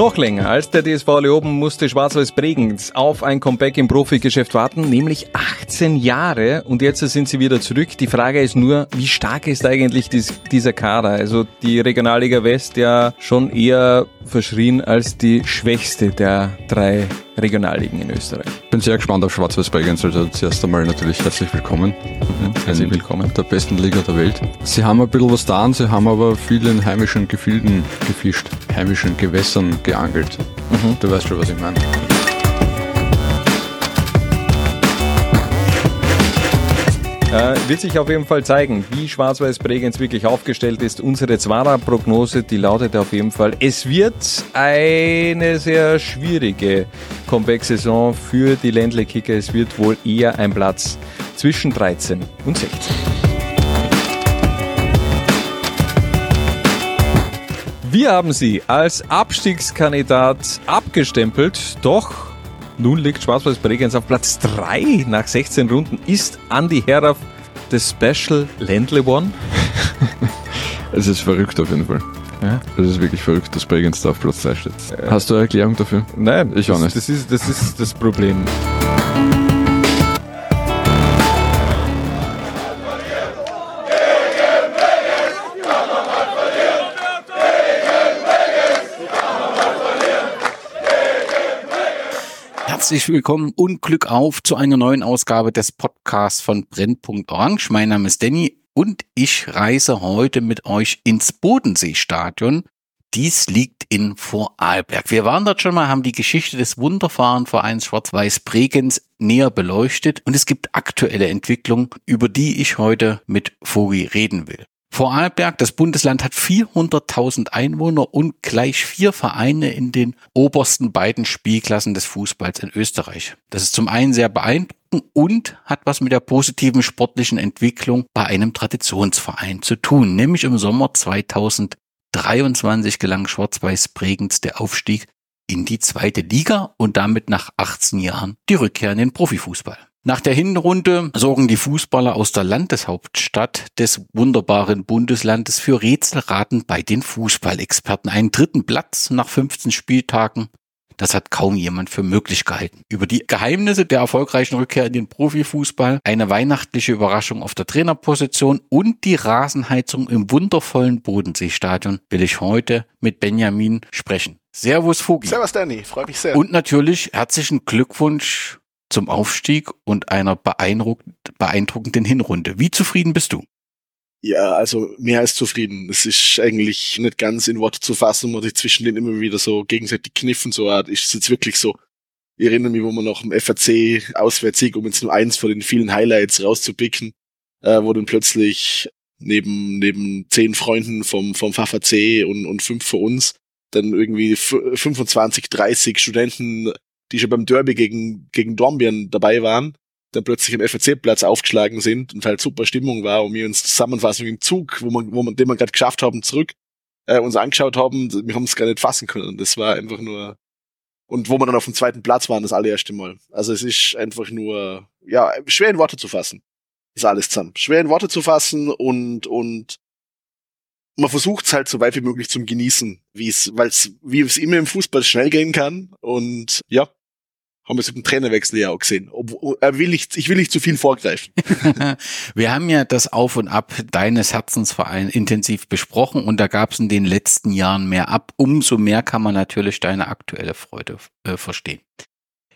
Noch länger als der DSV Leoben musste Schwarz-Weiß Bregenz auf ein Comeback im Profigeschäft warten, nämlich 18 Jahre und jetzt sind sie wieder zurück. Die Frage ist nur, wie stark ist eigentlich dies, dieser Kader? Also die Regionalliga West ja schon eher verschrien als die schwächste der drei Regionalligen in Österreich. Bin sehr gespannt auf Schwarz-Weiß Bregenz, also zuerst einmal natürlich herzlich willkommen. Mhm, herzlich willkommen. Der besten Liga der Welt. Sie haben ein bisschen was da, sie haben aber viel in heimischen Gefilden gefischt, heimischen Gewässern geangelt. Mhm. Du weißt schon, was ich meine. Äh, wird sich auf jeden Fall zeigen, wie Schwarz-Weiß Bregenz wirklich aufgestellt ist. Unsere Zwara-Prognose, die lautet auf jeden Fall, es wird eine sehr schwierige Comeback-Saison für die Ländle-Kicker. Es wird wohl eher ein Platz zwischen 13 und 16. Wir haben sie als Abstiegskandidat abgestempelt, doch nun liegt Schwarz-Weiß Bregenz auf Platz 3 nach 16 Runden. Ist Andy Herauf das Special Ländle One? es ist verrückt auf jeden Fall. Ja? Es ist wirklich verrückt, dass Bregenz da auf Platz 3 steht. Hast du eine Erklärung dafür? Nein, ich auch nicht. Das ist das, ist das Problem. Herzlich willkommen und Glück auf zu einer neuen Ausgabe des Podcasts von Brennpunkt Orange. Mein Name ist Danny und ich reise heute mit euch ins Bodenseestadion. Dies liegt in Vorarlberg. Wir waren dort schon mal, haben die Geschichte des Wunderfahrenvereins Schwarz-Weiß Bregenz näher beleuchtet und es gibt aktuelle Entwicklungen, über die ich heute mit Vogel reden will. Vorarlberg, das Bundesland hat 400.000 Einwohner und gleich vier Vereine in den obersten beiden Spielklassen des Fußballs in Österreich. Das ist zum einen sehr beeindruckend und hat was mit der positiven sportlichen Entwicklung bei einem Traditionsverein zu tun. Nämlich im Sommer 2023 gelang Schwarz-Weiß Bregenz der Aufstieg in die zweite Liga und damit nach 18 Jahren die Rückkehr in den Profifußball. Nach der Hinrunde sorgen die Fußballer aus der Landeshauptstadt des wunderbaren Bundeslandes für Rätselraten bei den Fußballexperten. Einen dritten Platz nach 15 Spieltagen. Das hat kaum jemand für möglich gehalten. Über die Geheimnisse der erfolgreichen Rückkehr in den Profifußball, eine weihnachtliche Überraschung auf der Trainerposition und die Rasenheizung im wundervollen Bodenseestadion will ich heute mit Benjamin sprechen. Servus Vogi. Servus Danny, freut mich sehr. Und natürlich herzlichen Glückwunsch zum Aufstieg und einer beeindruckenden Hinrunde. Wie zufrieden bist du? Ja, also mehr als zufrieden. Es ist eigentlich nicht ganz in Worte zu fassen, wo sich zwischen denen immer wieder so gegenseitig kniffen. So ist es jetzt wirklich so. Ich erinnere mich, wo man noch im FAC Auswärtssieg, um jetzt nur eins von den vielen Highlights rauszupicken, äh, wo dann plötzlich neben, neben zehn Freunden vom, vom FAC und, und fünf für uns dann irgendwie 25, 30 Studenten die schon beim Derby gegen, gegen Dornbirn dabei waren, dann plötzlich am FAC-Platz aufgeschlagen sind und halt super Stimmung war und wir uns Zusammenfassung im Zug, wo man, wo man, den wir gerade geschafft haben, zurück äh, uns angeschaut haben, wir haben es gar nicht fassen können. Das war einfach nur und wo wir dann auf dem zweiten Platz waren, das allererste Mal. Also es ist einfach nur, ja, schwer in Worte zu fassen. Ist alles zusammen. Schwer in Worte zu fassen und, und man versucht es halt so weit wie möglich zum Genießen, wie es, weil es, wie es immer im Fußball schnell gehen kann. Und ja, haben wir es im Trainerwechsel ja auch gesehen. Ob, will nicht, ich will nicht zu viel vorgreifen. wir haben ja das Auf und Ab deines Herzensvereins intensiv besprochen und da gab es in den letzten Jahren mehr ab. Umso mehr kann man natürlich deine aktuelle Freude äh, verstehen.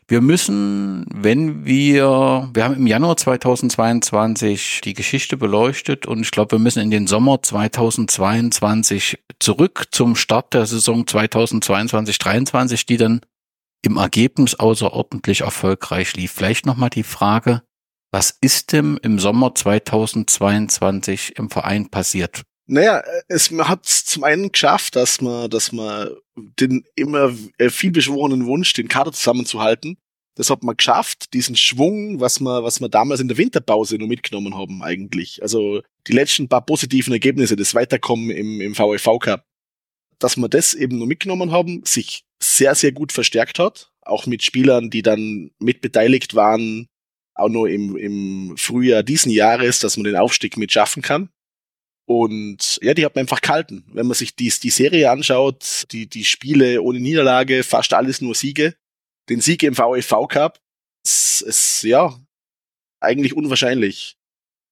Wir müssen, wenn wir, wir haben im Januar 2022 die Geschichte beleuchtet und ich glaube, wir müssen in den Sommer 2022 zurück zum Start der Saison 2022-23, die dann im Ergebnis außerordentlich erfolgreich lief. Vielleicht nochmal die Frage, was ist denn im Sommer 2022 im Verein passiert? Naja, es hat zum einen geschafft, dass man, dass man den immer äh, viel beschworenen Wunsch, den Kader zusammenzuhalten, das hat man geschafft, diesen Schwung, was wir, was wir damals in der Winterpause nur mitgenommen haben eigentlich. Also die letzten paar positiven Ergebnisse, das Weiterkommen im, im VfV Cup, dass wir das eben nur mitgenommen haben, sich sehr, sehr gut verstärkt hat. Auch mit Spielern, die dann mitbeteiligt waren, auch nur im, im Frühjahr diesen Jahres, dass man den Aufstieg mit schaffen kann. Und ja, die hat man einfach gehalten. Wenn man sich die, die Serie anschaut, die, die Spiele ohne Niederlage, fast alles nur Siege. Den Sieg im VEV Cup, ist, ist ja eigentlich unwahrscheinlich,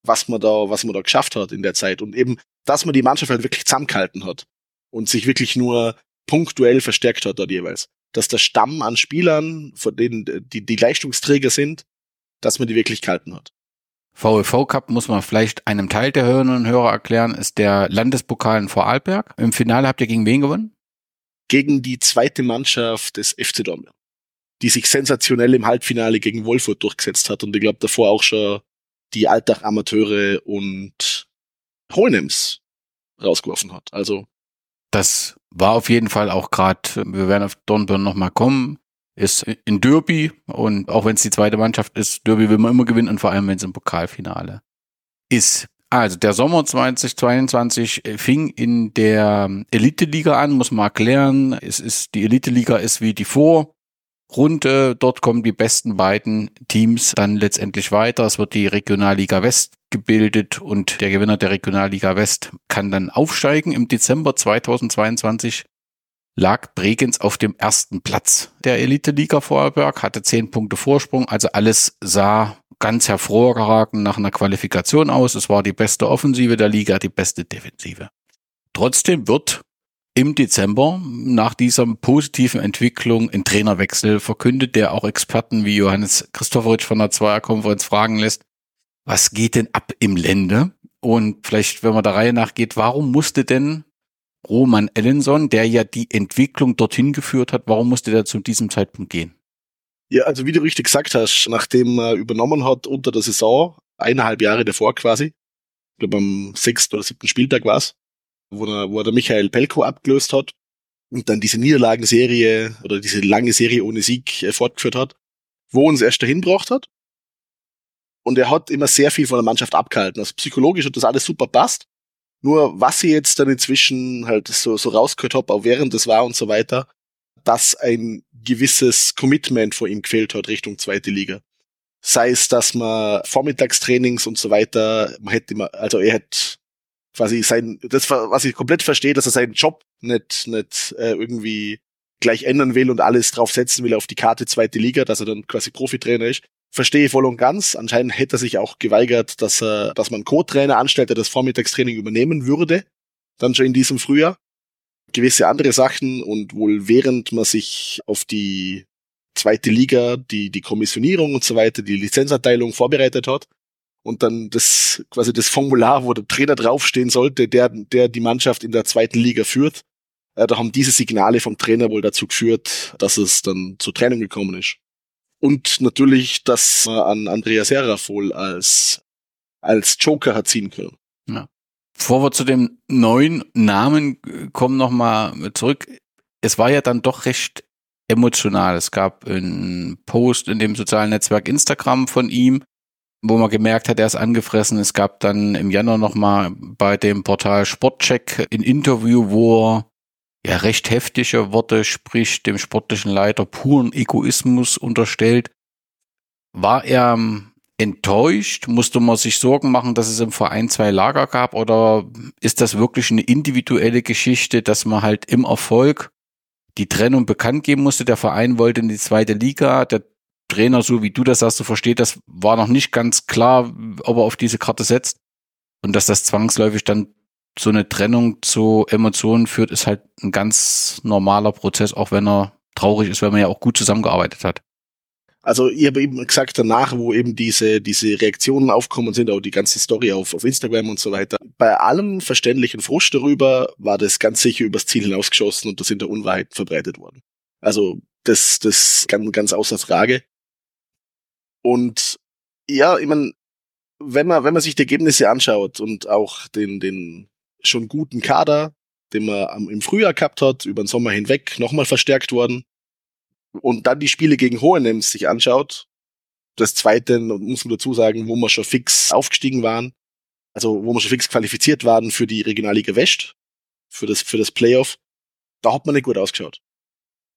was man da, was man da geschafft hat in der Zeit. Und eben, dass man die Mannschaft halt wirklich zusammengehalten hat und sich wirklich nur punktuell verstärkt hat dort jeweils. Dass der Stamm an Spielern, von denen die, die Leistungsträger sind, dass man die wirklich gehalten hat. VEV Cup muss man vielleicht einem Teil der Hörerinnen und Hörer erklären, ist der Landespokal in Vorarlberg. Im Finale habt ihr gegen wen gewonnen? Gegen die zweite Mannschaft des FC Dortmund, die sich sensationell im Halbfinale gegen Wolfurt durchgesetzt hat und ich glaube davor auch schon die Alltag-Amateure und Hohenems rausgeworfen hat. Also das war auf jeden Fall auch gerade, wir werden auf Dornbirn nochmal kommen, ist in Derby und auch wenn es die zweite Mannschaft ist, Derby will man immer gewinnen und vor allem, wenn es im Pokalfinale ist. Also der Sommer 2022 fing in der Elite-Liga an, muss man erklären. Es ist, die Elite-Liga ist wie die Vorrunde. Dort kommen die besten beiden Teams dann letztendlich weiter. Es wird die Regionalliga West gebildet und der Gewinner der Regionalliga West kann dann aufsteigen. Im Dezember 2022 lag Bregenz auf dem ersten Platz der Elite-Liga Vorarlberg, hatte zehn Punkte Vorsprung, also alles sah ganz hervorragend nach einer Qualifikation aus. Es war die beste Offensive der Liga, die beste Defensive. Trotzdem wird im Dezember nach dieser positiven Entwicklung ein Trainerwechsel verkündet, der auch Experten wie Johannes Christopheritsch von der Zweierkonferenz fragen lässt, was geht denn ab im Lände? Und vielleicht, wenn man der Reihe nachgeht, warum musste denn Roman Ellenson, der ja die Entwicklung dorthin geführt hat, warum musste der zu diesem Zeitpunkt gehen? Ja, also wie du richtig gesagt hast, nachdem er übernommen hat unter der Saison, eineinhalb Jahre davor quasi, ich glaube am sechsten oder siebten Spieltag war's, wo er, wo er der Michael Pelko abgelöst hat und dann diese Niederlagenserie oder diese lange Serie ohne Sieg äh, fortgeführt hat, wo uns erst dahin gebracht hat. Und er hat immer sehr viel von der Mannschaft abgehalten. Also psychologisch hat das alles super passt. Nur was ich jetzt dann inzwischen halt so, so rausgehört habe, auch während es war und so weiter, dass ein gewisses Commitment vor ihm gefehlt hat Richtung zweite Liga. Sei es, dass man Vormittagstrainings und so weiter, man hätte immer, also er hätte quasi sein, das was ich komplett verstehe, dass er seinen Job nicht, nicht äh, irgendwie gleich ändern will und alles drauf setzen will auf die Karte zweite Liga, dass er dann quasi Profitrainer ist verstehe voll und ganz. Anscheinend hätte er sich auch geweigert, dass er, dass man Co-Trainer anstellt, der das Vormittagstraining übernehmen würde. Dann schon in diesem Frühjahr. Gewisse andere Sachen und wohl während man sich auf die zweite Liga, die, die Kommissionierung und so weiter, die Lizenzerteilung vorbereitet hat und dann das, quasi das Formular, wo der Trainer draufstehen sollte, der, der die Mannschaft in der zweiten Liga führt, äh, da haben diese Signale vom Trainer wohl dazu geführt, dass es dann zur Trennung gekommen ist. Und natürlich, dass man an Andrea Serafol als, als Joker hat ziehen können. Ja. Bevor wir zu dem neuen Namen kommen, nochmal zurück. Es war ja dann doch recht emotional. Es gab einen Post in dem sozialen Netzwerk Instagram von ihm, wo man gemerkt hat, er ist angefressen. Es gab dann im Januar nochmal bei dem Portal Sportcheck ein Interview, wo er ja recht heftige Worte sprich dem sportlichen Leiter puren Egoismus unterstellt. War er ähm, enttäuscht? Musste man sich Sorgen machen, dass es im Verein zwei Lager gab? Oder ist das wirklich eine individuelle Geschichte, dass man halt im Erfolg die Trennung bekannt geben musste? Der Verein wollte in die zweite Liga. Der Trainer, so wie du das sagst, du versteht, das war noch nicht ganz klar, ob er auf diese Karte setzt. Und dass das zwangsläufig dann so eine Trennung zu Emotionen führt, ist halt ein ganz normaler Prozess, auch wenn er traurig ist, weil man ja auch gut zusammengearbeitet hat. Also ich habe eben gesagt, danach, wo eben diese, diese Reaktionen aufkommen sind, auch die ganze Story auf, auf Instagram und so weiter, bei allem verständlichen Frust darüber war das ganz sicher übers Ziel hinausgeschossen und da sind da Unwahrheiten verbreitet worden. Also das, das ganz, ganz außer Frage. Und ja, ich meine, wenn man, wenn man sich die Ergebnisse anschaut und auch den, den schon guten Kader, den man im Frühjahr gehabt hat, über den Sommer hinweg nochmal verstärkt worden. Und dann die Spiele gegen Hohenems sich anschaut. Das zweite, muss man dazu sagen, wo wir schon fix aufgestiegen waren. Also, wo wir schon fix qualifiziert waren für die Regionalliga West. Für das, für das Playoff. Da hat man nicht gut ausgeschaut.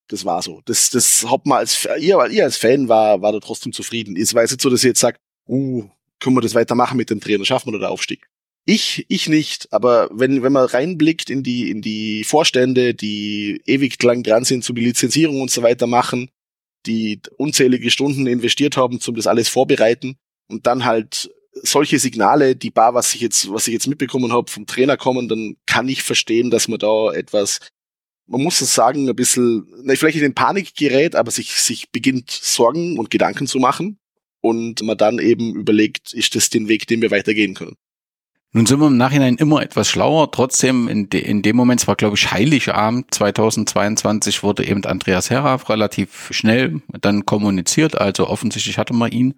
Das war so. Das, das hat man als, ihr, ihr als Fan war, war da trotzdem zufrieden. Es war jetzt so, dass ihr jetzt sagt, uh, können wir das weitermachen mit dem Trainer, schaffen wir da den Aufstieg? Ich, ich nicht, aber wenn, wenn man reinblickt in die, in die Vorstände, die ewig lang dran sind, zu die Lizenzierung und so weiter machen, die unzählige Stunden investiert haben, zum das alles vorbereiten und dann halt solche Signale, die bar, was ich jetzt, was ich jetzt mitbekommen habe, vom Trainer kommen, dann kann ich verstehen, dass man da etwas, man muss es sagen, ein bisschen, ne, vielleicht in Panik gerät, aber sich, sich beginnt Sorgen und Gedanken zu machen und man dann eben überlegt, ist das den Weg, den wir weitergehen können. Nun sind wir im Nachhinein immer etwas schlauer. Trotzdem, in, de, in dem Moment, es war glaube ich Heiligabend 2022, wurde eben Andreas Heraf relativ schnell dann kommuniziert. Also offensichtlich hatte man ihn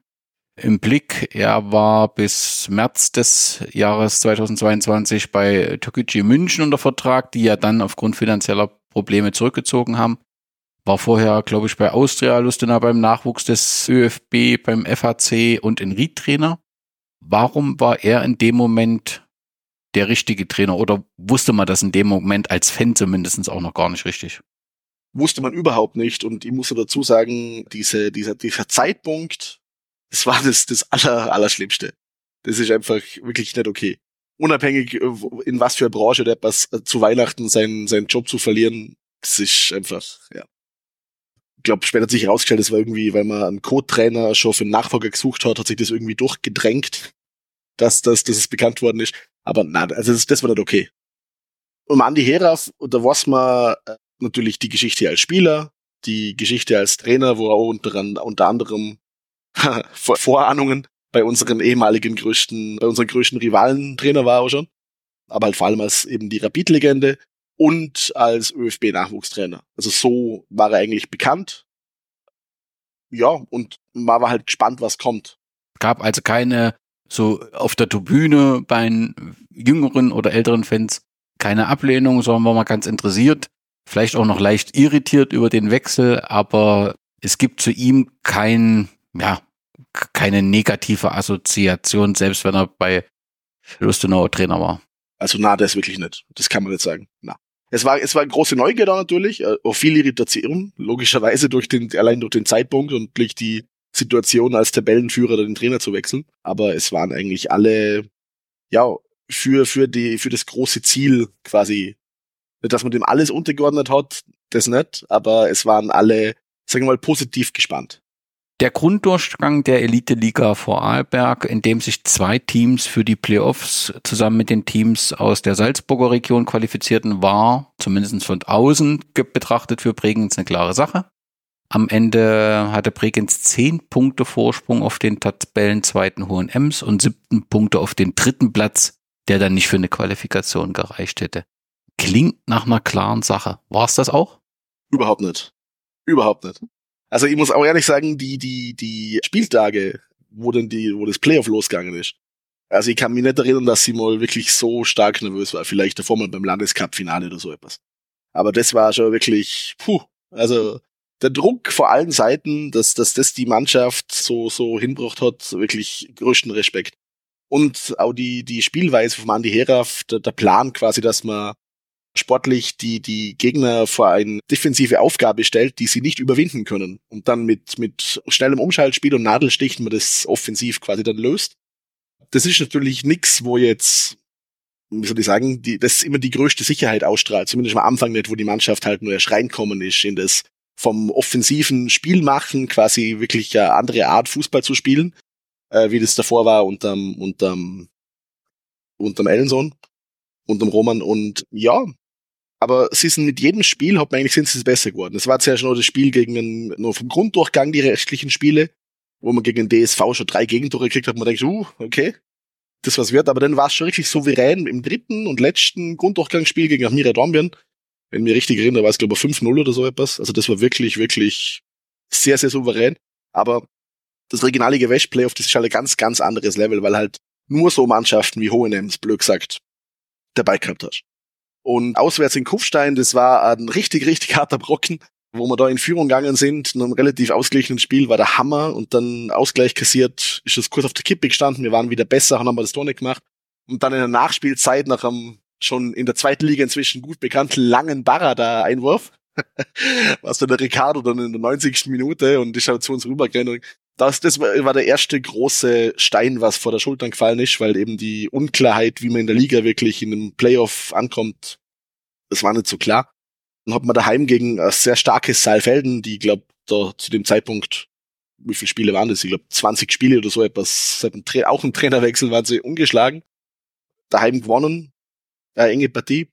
im Blick. Er war bis März des Jahres 2022 bei Tokuchi München unter Vertrag, die ja dann aufgrund finanzieller Probleme zurückgezogen haben. War vorher, glaube ich, bei Austria Lustenau beim Nachwuchs des ÖFB, beim FAC und in Ried-Trainer. Warum war er in dem Moment der richtige Trainer oder wusste man das in dem Moment als Fan zumindest auch noch gar nicht richtig? Wusste man überhaupt nicht und ich muss dazu sagen, diese, dieser, dieser Zeitpunkt, das war das, das aller, Allerschlimmste. Das ist einfach wirklich nicht okay. Unabhängig, äh, in was für eine Branche der was äh, zu Weihnachten seinen, seinen Job zu verlieren, das ist einfach, ja. Ich glaube, später hat sich herausgestellt, das war irgendwie, weil man einen Co-Trainer schon für einen Nachfolger gesucht hat, hat sich das irgendwie durchgedrängt, dass, dass, dass es bekannt worden ist. Aber nein, also das, das war nicht okay. Um Andi Heraf, da weiß man äh, natürlich die Geschichte als Spieler, die Geschichte als Trainer, wo er unter, unter anderem Vorahnungen bei unseren ehemaligen größten, bei unseren größten Rivalen Trainer war er schon. Aber halt vor allem als eben die Rapid-Legende und als ÖFB-Nachwuchstrainer. Also so war er eigentlich bekannt. Ja, und man war halt gespannt, was kommt. Gab also keine, so auf der Tribüne bei jüngeren oder älteren Fans keine Ablehnung, sondern war man ganz interessiert, vielleicht auch noch leicht irritiert über den Wechsel, aber es gibt zu ihm kein, ja, keine negative Assoziation, selbst wenn er bei Lustenau Trainer war. Also na, das wirklich nicht. Das kann man nicht sagen. Na. Es war, es war große Neugier da natürlich, äh, auch viel Irritation, logischerweise durch den, allein durch den Zeitpunkt und durch die Situation als Tabellenführer den Trainer zu wechseln. Aber es waren eigentlich alle, ja, für, für die, für das große Ziel quasi, dass man dem alles untergeordnet hat, das nicht, aber es waren alle, sagen wir mal, positiv gespannt. Der Grunddurchgang der Elite-Liga vor Arlberg, in dem sich zwei Teams für die Playoffs zusammen mit den Teams aus der Salzburger Region qualifizierten, war, zumindest von außen betrachtet, für Bregenz eine klare Sache. Am Ende hatte Bregenz zehn Punkte Vorsprung auf den Tabellenzweiten Hohen Ems und siebten Punkte auf den dritten Platz, der dann nicht für eine Qualifikation gereicht hätte. Klingt nach einer klaren Sache. War es das auch? Überhaupt nicht. Überhaupt nicht. Also ich muss auch ehrlich sagen, die, die, die Spieltage, wo denn die, wo das Playoff losgegangen ist. Also ich kann mich nicht erinnern, dass sie mal wirklich so stark nervös war. Vielleicht davor mal beim Landescup-Finale oder so etwas. Aber das war schon wirklich, puh, also der Druck vor allen Seiten, dass, dass das die Mannschaft so, so hinbracht hat, wirklich größten Respekt. Und auch die, die Spielweise von Andy Heraf, der, der Plan quasi, dass man sportlich die, die Gegner vor eine defensive Aufgabe stellt, die sie nicht überwinden können. Und dann mit, mit schnellem Umschaltspiel und Nadelstichen man das offensiv quasi dann löst. Das ist natürlich nix, wo jetzt, wie soll ich sagen, die, das immer die größte Sicherheit ausstrahlt. Zumindest am Anfang nicht, wo die Mannschaft halt nur erst reinkommen ist in das vom offensiven Spiel machen, quasi wirklich eine andere Art Fußball zu spielen, äh, wie das davor war unterm, unterm, unterm Ellensohn, unterm Roman. Und ja, aber sie sind mit jedem Spiel, hat man eigentlich sind sie besser geworden. Es war zuerst nur das Spiel gegen den, nur vom Grunddurchgang die restlichen Spiele, wo man gegen den DSV schon drei Gegentore gekriegt hat, man denkt, uh, okay, das was wird, aber dann war es schon richtig souverän im dritten und letzten Grunddurchgangsspiel gegen Admira Dornbirn. Wenn mir richtig erinnere, war es glaube ich 5-0 oder so etwas. Also das war wirklich, wirklich sehr, sehr souverän. Aber das regionale West Playoff, das ist halt ein ganz, ganz anderes Level, weil halt nur so Mannschaften wie Hohenems, blöd gesagt, dabei gehabt hast. Und auswärts in Kufstein, das war ein richtig, richtig harter Brocken, wo wir da in Führung gegangen sind, in einem relativ ausgeglichenen Spiel, war der Hammer und dann Ausgleich kassiert, ist das kurz auf der Kippe gestanden, wir waren wieder besser, haben aber das Tor nicht gemacht. Und dann in der Nachspielzeit nach einem schon in der zweiten Liga inzwischen gut bekannten langen Barada-Einwurf, was dann der Ricardo dann in der 90. Minute und ist halt zu uns rübergerannt das, das war der erste große Stein, was vor der Schultern gefallen ist, weil eben die Unklarheit, wie man in der Liga wirklich in einem Playoff ankommt, das war nicht so klar. Dann hat man daheim gegen ein sehr starkes Saalfelden, die, glaube da zu dem Zeitpunkt, wie viele Spiele waren das? Ich glaube 20 Spiele oder so etwas, seit einem auch im Trainerwechsel waren sie ungeschlagen. Daheim gewonnen, eine enge Partie.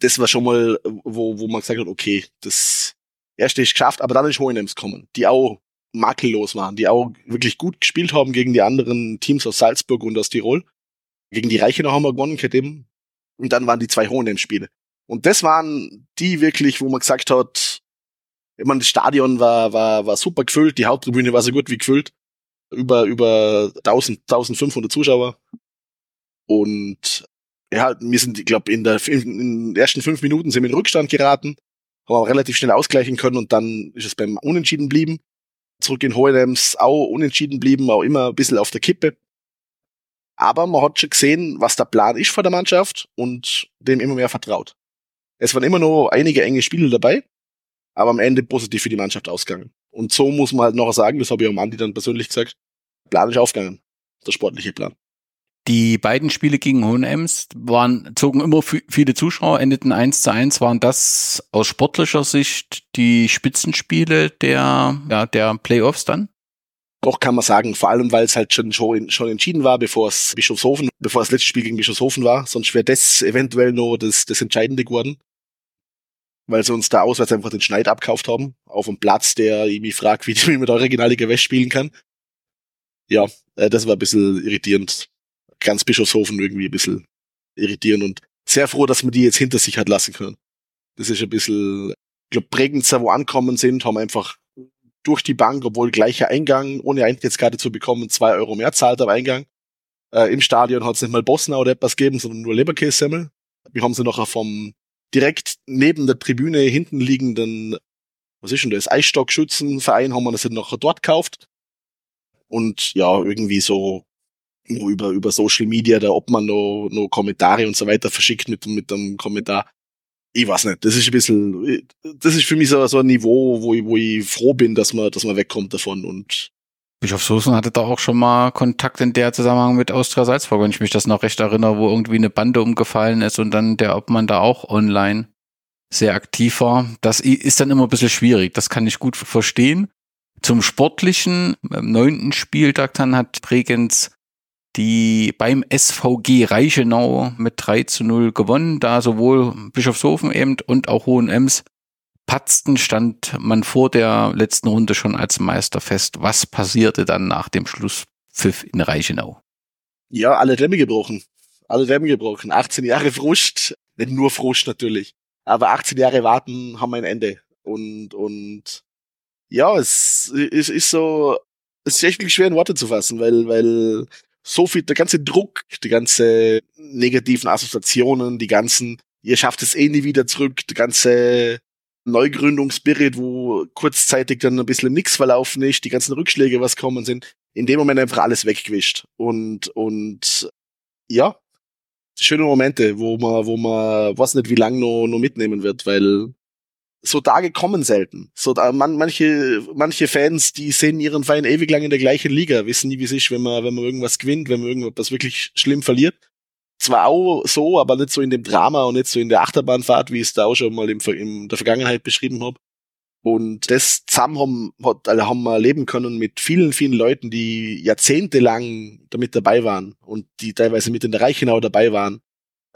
Das war schon mal, wo, wo man gesagt hat, okay, das erste ist geschafft, aber dann ist Hohenems gekommen, die auch makellos waren, die auch wirklich gut gespielt haben gegen die anderen Teams aus Salzburg und aus Tirol. Gegen die Reichenau haben wir gewonnen, eben. Und dann waren die zwei Hohenems-Spiele. Und das waren die wirklich, wo man gesagt hat, ich meine, das Stadion war, war, war super gefüllt, die Haupttribüne war so gut wie gefüllt. Über, über 1000, 1500 Zuschauer. Und ja, wir sind, ich glaube, in, der, in den ersten fünf Minuten sind wir in Rückstand geraten, haben aber relativ schnell ausgleichen können und dann ist es beim Unentschieden blieben. Zurück in Hohenems auch unentschieden blieben, auch immer ein bisschen auf der Kippe. Aber man hat schon gesehen, was der Plan ist vor der Mannschaft und dem immer mehr vertraut. Es waren immer noch einige enge Spiele dabei, aber am Ende positiv für die Mannschaft ausgegangen. Und so muss man halt noch sagen, das habe ich auch Andi dann persönlich gesagt, Plan ist aufgegangen, der sportliche Plan. Die beiden Spiele gegen Hohenems waren, zogen immer viele Zuschauer, endeten 1 zu 1. Waren das aus sportlicher Sicht die Spitzenspiele der, ja, der Playoffs dann? Doch kann man sagen, vor allem weil es halt schon, schon, schon entschieden war, bevor es Bischofshofen, bevor das letzte Spiel gegen Bischofshofen war. Sonst wäre das eventuell nur das, das Entscheidende geworden. Weil sie uns da auswärts einfach den Schneid abkauft haben. Auf einem Platz, der mich fragt, wie, wie man da Regionalliga West spielen kann. Ja, äh, das war ein bisschen irritierend ganz Bischofshofen irgendwie ein bisschen irritieren und sehr froh, dass man die jetzt hinter sich hat lassen können. Das ist ein bisschen, ich glaube, Bregenzer, wo ankommen sind, haben einfach durch die Bank, obwohl gleicher Eingang, ohne Eintrittskarte zu bekommen, zwei Euro mehr zahlt am Eingang. Äh, Im Stadion hat es nicht mal Bosna oder etwas gegeben, sondern nur Leberkässemmel. Wir haben sie noch vom direkt neben der Tribüne hinten liegenden, was ist denn das, Eisstockschützenverein, haben wir das noch dort gekauft. Und ja, irgendwie so nur über, über Social Media, da ob man noch, noch Kommentare und so weiter verschickt mit, mit einem Kommentar. Ich weiß nicht, das ist ein bisschen, das ist für mich so, so ein Niveau, wo ich, wo ich froh bin, dass man, dass man wegkommt davon und Bischofshofen hatte da auch schon mal Kontakt in der Zusammenhang mit Austria Salzburg, wenn ich mich das noch recht erinnere, wo irgendwie eine Bande umgefallen ist und dann der Obmann da auch online sehr aktiv war. Das ist dann immer ein bisschen schwierig. Das kann ich gut verstehen. Zum sportlichen, im neunten Spieltag dann hat Bregenz die beim SVG Reichenau mit 3 zu 0 gewonnen, da sowohl Bischofshofen eben und auch Hohenems patzten, stand man vor der letzten Runde schon als Meister fest. Was passierte dann nach dem Schlusspfiff in Reichenau? Ja, alle Dämme gebrochen. Alle Dämme gebrochen. 18 Jahre Frust. Nicht nur Frust natürlich. Aber 18 Jahre warten haben ein Ende. Und, und, ja, es, es ist so, es ist echt schwer in Worte zu fassen, weil, weil so viel, der ganze Druck, die ganze negativen Assoziationen, die ganzen, ihr schafft es eh nie wieder zurück, der ganze Neugründungsspirit, wo kurzzeitig dann ein bisschen nix verlaufen ist, die ganzen Rückschläge, was kommen sind, in dem Moment einfach alles weggewischt. Und, und, ja, schöne Momente, wo man, wo man, weiß nicht, wie lang noch, noch mitnehmen wird, weil so Tage kommen selten. So da, man, manche, manche Fans, die sehen ihren Verein ewig lang in der gleichen Liga, wissen nie, wie es ist, wenn man, wenn man irgendwas gewinnt, wenn man irgendwas wirklich schlimm verliert. Zwar auch so, aber nicht so in dem Drama und nicht so in der Achterbahnfahrt, wie ich es da auch schon mal im, in der Vergangenheit beschrieben habe. Und das zusammen haben, also haben wir leben können mit vielen, vielen Leuten, die jahrzehntelang damit dabei waren und die teilweise mit in der Reichenau dabei waren,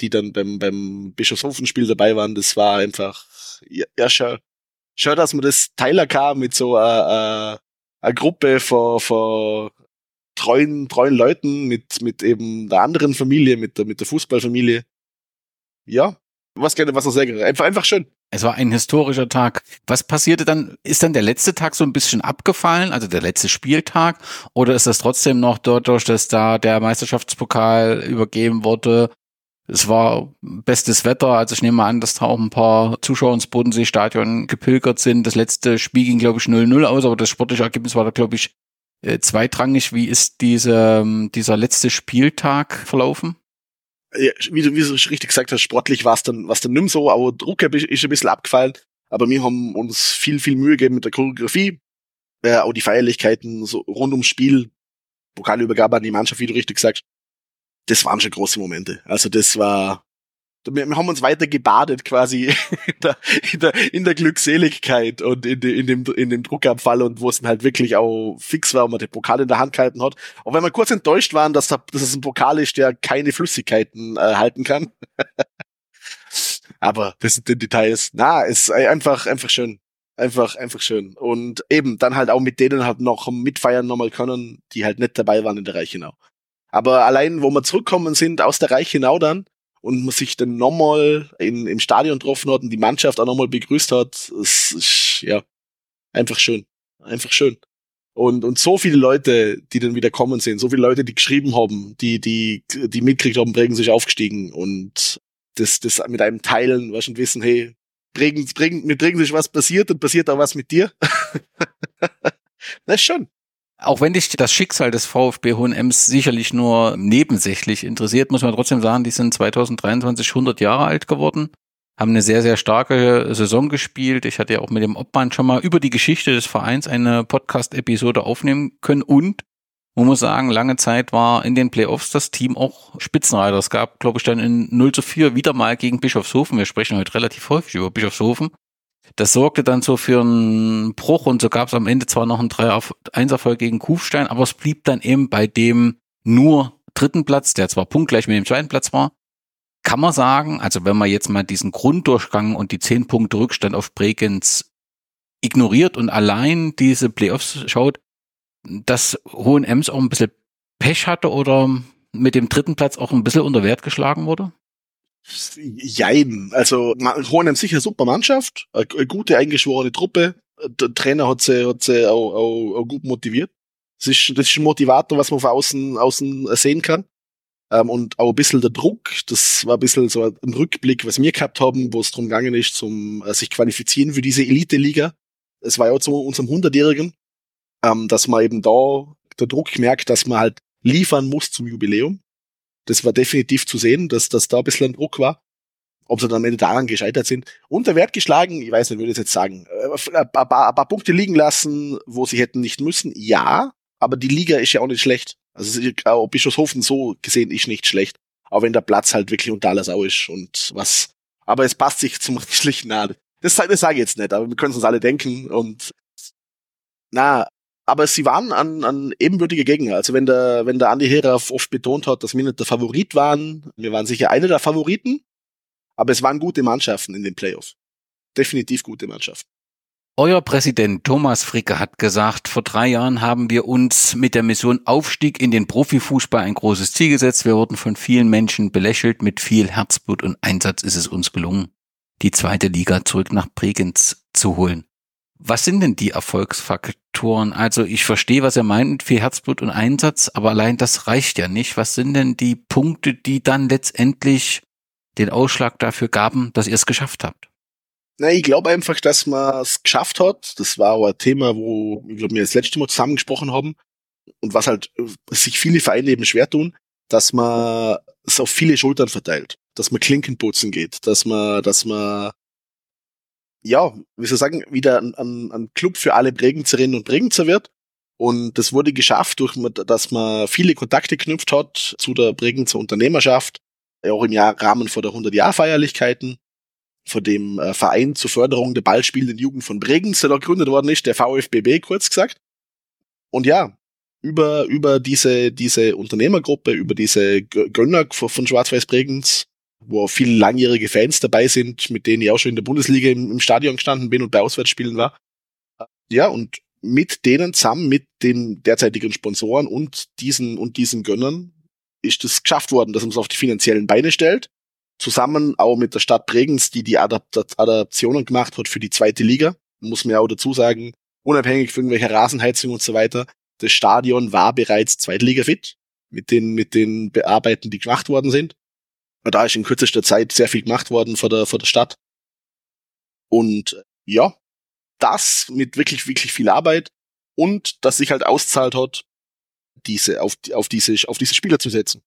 die dann beim, beim Bischofshofen-Spiel dabei waren. Das war einfach ja, ja schon, schon, dass man das Teiler kam mit so einer Gruppe von, von treuen, treuen Leuten, mit, mit eben der anderen Familie, mit der, mit der Fußballfamilie. Ja, was gerne, was noch sehr einfach, einfach schön. Es war ein historischer Tag. Was passierte dann? Ist dann der letzte Tag so ein bisschen abgefallen, also der letzte Spieltag? Oder ist das trotzdem noch dadurch, dass da der Meisterschaftspokal übergeben wurde, es war bestes Wetter, also ich nehme an, dass da auch ein paar Zuschauer ins Bodenseestadion gepilgert sind. Das letzte Spiel ging, glaube ich, 0-0 aus, aber das sportliche Ergebnis war da, glaube ich, äh, zweitrangig. Wie ist diese, ähm, dieser letzte Spieltag verlaufen? Ja, wie, du, wie du richtig gesagt hast, sportlich war es dann, war's dann nimm so, aber Druck ist ein bisschen abgefallen. Aber wir haben uns viel, viel Mühe gegeben mit der Choreografie. äh, auch die Feierlichkeiten so rund ums Spiel, Pokalübergabe an die Mannschaft, wie du richtig sagst, das waren schon große Momente. Also das war, wir, haben uns weiter gebadet quasi in der, in der, in der Glückseligkeit und in, de, in, dem, in dem Druckabfall und wo es dann halt wirklich auch fix war und man den Pokal in der Hand gehalten hat. Auch wenn wir kurz enttäuscht waren, dass, da, dass es ein Pokal ist, der keine Flüssigkeiten äh, halten kann. Aber das sind die Details. Na, ist einfach, einfach schön. Einfach, einfach schön. Und eben dann halt auch mit denen halt noch mitfeiern nochmal können, die halt nicht dabei waren in der Reichenau. Aber allein, wo wir zurückkommen sind aus der Reichenau dann und man sich dann nochmal im Stadion getroffen hat und die Mannschaft auch nochmal begrüßt hat, es ist, ja, einfach schön. Einfach schön. Und, und so viele Leute, die dann wieder kommen sind, so viele Leute, die geschrieben haben, die, die, die mitgekriegt haben, Bregenz sich aufgestiegen und das, das mit einem teilen, was und wissen, hey, Bregenz, Bregenz, mit Bregenz ist was passiert und passiert auch was mit dir. das ist schon. Auch wenn dich das Schicksal des VfB Hohenems sicherlich nur nebensächlich interessiert, muss man trotzdem sagen, die sind 2023 100 Jahre alt geworden, haben eine sehr, sehr starke Saison gespielt. Ich hatte ja auch mit dem Obmann schon mal über die Geschichte des Vereins eine Podcast-Episode aufnehmen können und man muss sagen, lange Zeit war in den Playoffs das Team auch Spitzenreiter. Es gab, glaube ich, dann in 0 zu 4 wieder mal gegen Bischofshofen. Wir sprechen heute relativ häufig über Bischofshofen. Das sorgte dann so für einen Bruch und so gab es am Ende zwar noch einen 3-1-Erfolg gegen Kufstein, aber es blieb dann eben bei dem nur dritten Platz, der zwar punktgleich mit dem zweiten Platz war. Kann man sagen, also wenn man jetzt mal diesen Grunddurchgang und die 10 Punkte Rückstand auf Bregenz ignoriert und allein diese Playoffs schaut, dass Hohenems auch ein bisschen Pech hatte oder mit dem dritten Platz auch ein bisschen unter Wert geschlagen wurde? Jein. Also Hohenem sicher super Mannschaft, eine, gute eingeschworene Truppe. Der Trainer hat sie, hat sie auch, auch, auch gut motiviert. Das ist, das ist ein Motivator, was man von außen, außen sehen kann. Ähm, und auch ein bisschen der Druck, das war ein bisschen so ein Rückblick, was wir gehabt haben, wo es darum gegangen ist, zum äh, sich qualifizieren für diese Elite-Liga. Es war ja auch zu unserem 100-Jährigen, ähm, dass man eben da der Druck merkt, dass man halt liefern muss zum Jubiläum. Das war definitiv zu sehen, dass, dass da ein bisschen ein Druck war. Ob sie dann am Ende daran gescheitert sind. Unter Wert geschlagen, ich weiß nicht, würde ich jetzt sagen. Äh, ein paar, ein paar Punkte liegen lassen, wo sie hätten nicht müssen, ja. Aber die Liga ist ja auch nicht schlecht. Also auch Bischofshofen so gesehen ist nicht schlecht. Auch wenn der Platz halt wirklich unter aller Sau ist und was. Aber es passt sich zum Schlichen nahe. Das, das sage ich jetzt nicht, aber wir können es uns alle denken und na, aber sie waren an, an ebenbürtige Gegner. Also wenn der, wenn der Andi Hera oft betont hat, dass wir nicht der Favorit waren, wir waren sicher eine der Favoriten, aber es waren gute Mannschaften in den Playoffs. Definitiv gute Mannschaften. Euer Präsident Thomas Fricke hat gesagt, vor drei Jahren haben wir uns mit der Mission Aufstieg in den Profifußball ein großes Ziel gesetzt. Wir wurden von vielen Menschen belächelt. Mit viel Herzblut und Einsatz ist es uns gelungen, die zweite Liga zurück nach Bregenz zu holen. Was sind denn die Erfolgsfaktoren? Also ich verstehe, was er meint, viel Herzblut und Einsatz, aber allein das reicht ja nicht. Was sind denn die Punkte, die dann letztendlich den Ausschlag dafür gaben, dass ihr es geschafft habt? Na, ich glaube einfach, dass man es geschafft hat. Das war auch ein Thema, wo ich glaube, wir das letzte Mal zusammengesprochen haben und was halt sich viele Vereine eben schwer tun, dass man es auf viele Schultern verteilt, dass man Klinkenputzen geht, dass man, dass man ja, wie soll ich sagen, wieder ein, ein, ein Club für alle Bregenzerinnen und Bregenzer wird. Und das wurde geschafft, durch, dass man viele Kontakte knüpft hat zu der Bregenzer Unternehmerschaft, auch im Jahr, Rahmen vor der 100-Jahr-Feierlichkeiten, von dem äh, Verein zur Förderung der ballspielenden Jugend von Bregenz, der da gegründet worden ist, der VfBB, kurz gesagt. Und ja, über, über diese, diese Unternehmergruppe, über diese Gönner von Schwarz-Weiß Bregenz wo viele langjährige Fans dabei sind, mit denen ich auch schon in der Bundesliga im, im Stadion gestanden bin und bei Auswärtsspielen war. Ja, und mit denen zusammen, mit den derzeitigen Sponsoren und diesen und diesen Gönnern ist es geschafft worden, dass man es auf die finanziellen Beine stellt. Zusammen auch mit der Stadt Bregenz, die die Adapt Adaptionen gemacht hat für die zweite Liga. Muss man ja auch dazu sagen, unabhängig von irgendwelcher Rasenheizung und so weiter. Das Stadion war bereits Zweitliga fit mit den, mit den Bearbeiten, die gemacht worden sind da ist in kürzester Zeit sehr viel gemacht worden vor der, vor der Stadt. Und ja, das mit wirklich, wirklich viel Arbeit und dass sich halt auszahlt hat, diese, auf, auf diese, auf diese Spieler zu setzen.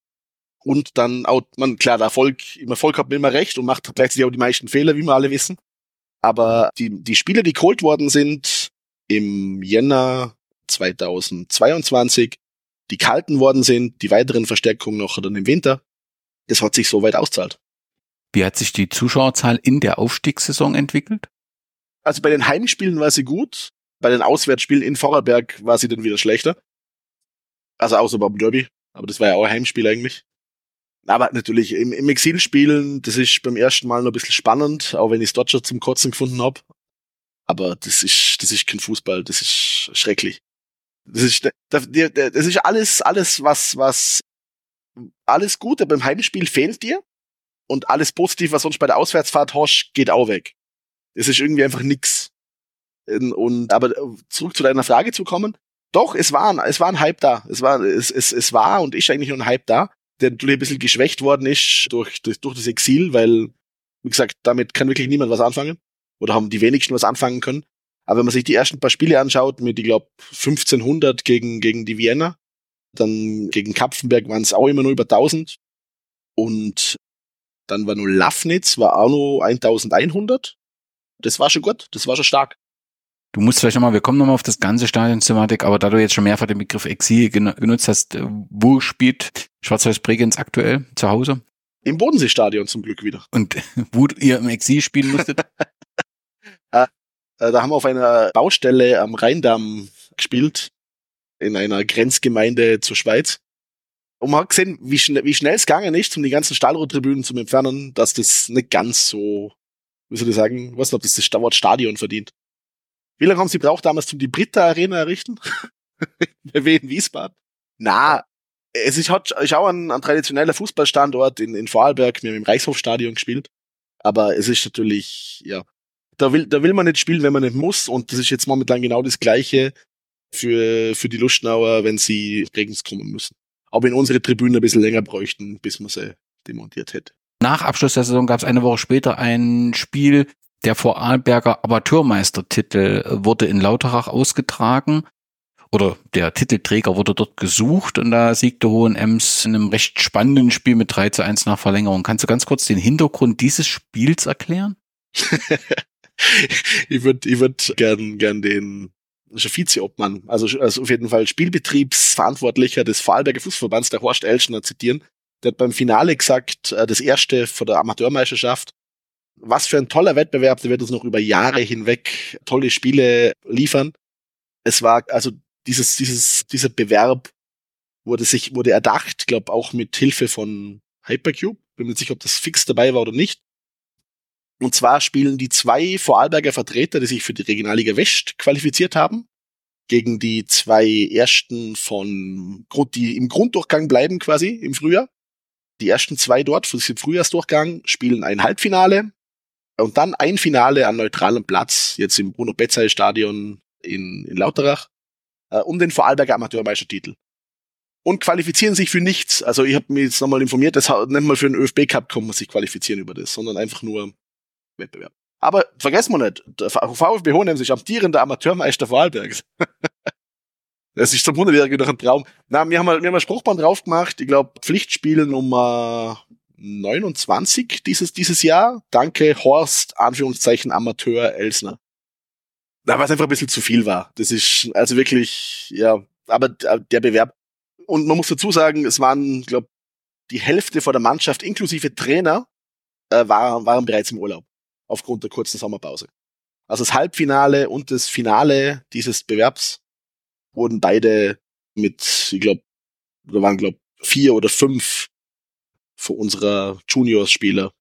Und dann auch, man, klar, der Erfolg, im Erfolg hat man immer recht und macht gleichzeitig auch die meisten Fehler, wie wir alle wissen. Aber die, die Spieler, die geholt worden sind, im Jänner 2022 die kalten worden sind, die weiteren Verstärkungen noch dann im Winter. Das hat sich so weit auszahlt. Wie hat sich die Zuschauerzahl in der Aufstiegssaison entwickelt? Also bei den Heimspielen war sie gut, bei den Auswärtsspielen in Vorarlberg war sie dann wieder schlechter. Also außer beim Derby, aber das war ja auch ein Heimspiel eigentlich. Aber natürlich, im, im Exil spielen, das ist beim ersten Mal noch ein bisschen spannend, auch wenn ich es dort schon zum Kotzen gefunden hab. Aber das ist, das ist kein Fußball, das ist schrecklich. Das ist, das ist alles, alles, was, was, alles Gute beim Heimspiel fehlt dir. Und alles Positive, was sonst bei der Auswärtsfahrt hast, geht auch weg. Es ist irgendwie einfach nix. Und, aber zurück zu deiner Frage zu kommen. Doch, es war, es war ein Hype da. Es war, es, es, es war und ist eigentlich nur ein Hype da der natürlich ein bisschen geschwächt worden ist durch, durch, durch das Exil, weil, wie gesagt, damit kann wirklich niemand was anfangen. Oder haben die wenigsten was anfangen können. Aber wenn man sich die ersten paar Spiele anschaut, mit, ich glaube, 1500 gegen, gegen die Vienna, dann gegen Kapfenberg waren es auch immer nur über 1000. Und dann war nur Lafnitz, war auch nur 1100. Das war schon gut, das war schon stark. Du musst vielleicht nochmal, wir kommen nochmal auf das ganze Stadion-Thematik, aber da du jetzt schon mehrfach den Begriff Exil genutzt hast, äh, wo spielt Schwarz-Weiß Bregenz aktuell zu Hause? Im Bodensee-Stadion zum Glück wieder. Und wo ihr im Exil spielen musstet? Ah, äh, da haben wir auf einer Baustelle am Rheindamm gespielt, in einer Grenzgemeinde zur Schweiz. Und man hat gesehen, wie, schn wie schnell es gegangen ist, um die ganzen Stahlrohrtribünen zu entfernen, dass das nicht ganz so, wie soll ich sagen, was ob das das Wort Stadion verdient. Wie lange haben sie braucht damals zum die Britta Arena errichten? Bei Wien Wiesbaden? Na, es ist, hat, ist auch ein, ein traditioneller Fußballstandort in, in Vorarlberg. Wir haben im Reichshofstadion gespielt. Aber es ist natürlich, ja, da will, da will man nicht spielen, wenn man nicht muss. Und das ist jetzt momentan genau das Gleiche für, für die Lustenauer, wenn sie Regens kommen müssen. Aber in unsere Tribünen ein bisschen länger bräuchten, bis man sie demontiert hätte. Nach Abschluss der Saison gab es eine Woche später ein Spiel der Vorarlberger Amateurmeistertitel wurde in Lauterach ausgetragen oder der Titelträger wurde dort gesucht und da siegte Hohenems in einem recht spannenden Spiel mit 3 zu 1 nach Verlängerung. Kannst du ganz kurz den Hintergrund dieses Spiels erklären? ich würde ich würd gern, gern den Vizeobmann, also, also auf jeden Fall Spielbetriebsverantwortlicher des Vorarlberger Fußverbands, der Horst Elschner, zitieren. Der hat beim Finale gesagt, äh, das erste von der Amateurmeisterschaft, was für ein toller Wettbewerb, der wird uns noch über Jahre hinweg tolle Spiele liefern. Es war also dieses, dieses, dieser Bewerb wurde sich, wurde erdacht, glaube auch mit Hilfe von Hypercube. Bin mir nicht sicher, ob das fix dabei war oder nicht. Und zwar spielen die zwei Vorarlberger Vertreter, die sich für die Regionalliga West qualifiziert haben, gegen die zwei ersten von, die im Grunddurchgang bleiben quasi im Frühjahr. Die ersten zwei dort für den Frühjahrsdurchgang spielen ein Halbfinale und dann ein Finale an neutralem Platz, jetzt im Bruno Betzay Stadion in, in Lauterach, äh, um den Vorarlberger Amateurmeistertitel. Und qualifizieren sich für nichts. Also ich habe mich jetzt nochmal informiert, das nicht mal für den ÖFB Cup kann man sich qualifizieren über das, sondern einfach nur Wettbewerb. Aber vergessen wir nicht, der VfB Hohenems ist amtierender Amateurmeister Vorarlbergs. das ist zum 100-Jährigen noch ein Traum. Na, wir haben, wir haben ein Spruchband drauf gemacht, ich glaube Pflichtspiel Nummer 29 dieses, dieses Jahr. Danke, Horst, Anführungszeichen Amateur Elsner. Na, was einfach ein bisschen zu viel war. Das ist also wirklich, ja, aber der Bewerb. Und man muss dazu sagen, es waren, glaube die Hälfte von der Mannschaft inklusive Trainer äh, waren, waren bereits im Urlaub aufgrund der kurzen Sommerpause. Also das Halbfinale und das Finale dieses Bewerbs wurden beide mit, ich glaube, da waren glaube vier oder fünf für unsere Juniors-Spieler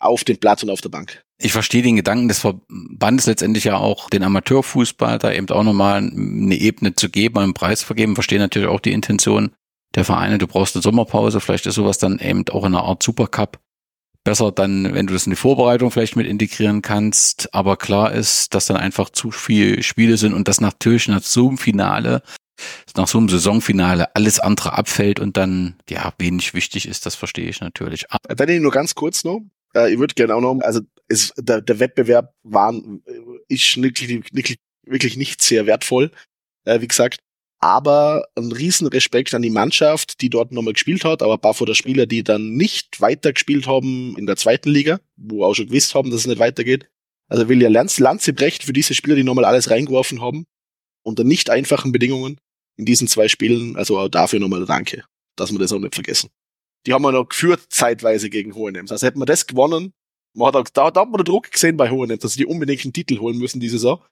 auf dem Platz und auf der Bank. Ich verstehe den Gedanken des Verbandes letztendlich ja auch, den Amateurfußball da eben auch nochmal eine Ebene zu geben, einen Preis vergeben. Verstehe natürlich auch die Intention der Vereine. Du brauchst eine Sommerpause. Vielleicht ist sowas dann eben auch in einer Art Supercup besser dann, wenn du das in die Vorbereitung vielleicht mit integrieren kannst. Aber klar ist, dass dann einfach zu viele Spiele sind und das natürlich nach so einem Finale nach so einem Saisonfinale alles andere abfällt und dann ja wenig wichtig ist, das verstehe ich natürlich. Dann nur ganz kurz noch. Äh, ich würde gerne auch noch, also es, der, der Wettbewerb war ist wirklich, wirklich, wirklich nicht sehr wertvoll, äh, wie gesagt. Aber ein riesen Respekt an die Mannschaft, die dort nochmal gespielt hat, aber ein paar von der Spieler, die dann nicht weiter gespielt haben in der zweiten Liga, wo auch schon gewusst haben, dass es nicht weitergeht. Also will ja Lanze, Lanze brecht für diese Spieler, die nochmal alles reingeworfen haben, unter nicht einfachen Bedingungen in diesen zwei Spielen. Also auch dafür nochmal Danke, dass wir das auch nicht vergessen. Die haben wir noch geführt zeitweise gegen Hohenems. Also hätten wir das gewonnen, man hat auch, da, da hat man den Druck gesehen bei Hohenems, dass sie die unbedingt einen Titel holen müssen diese Saison.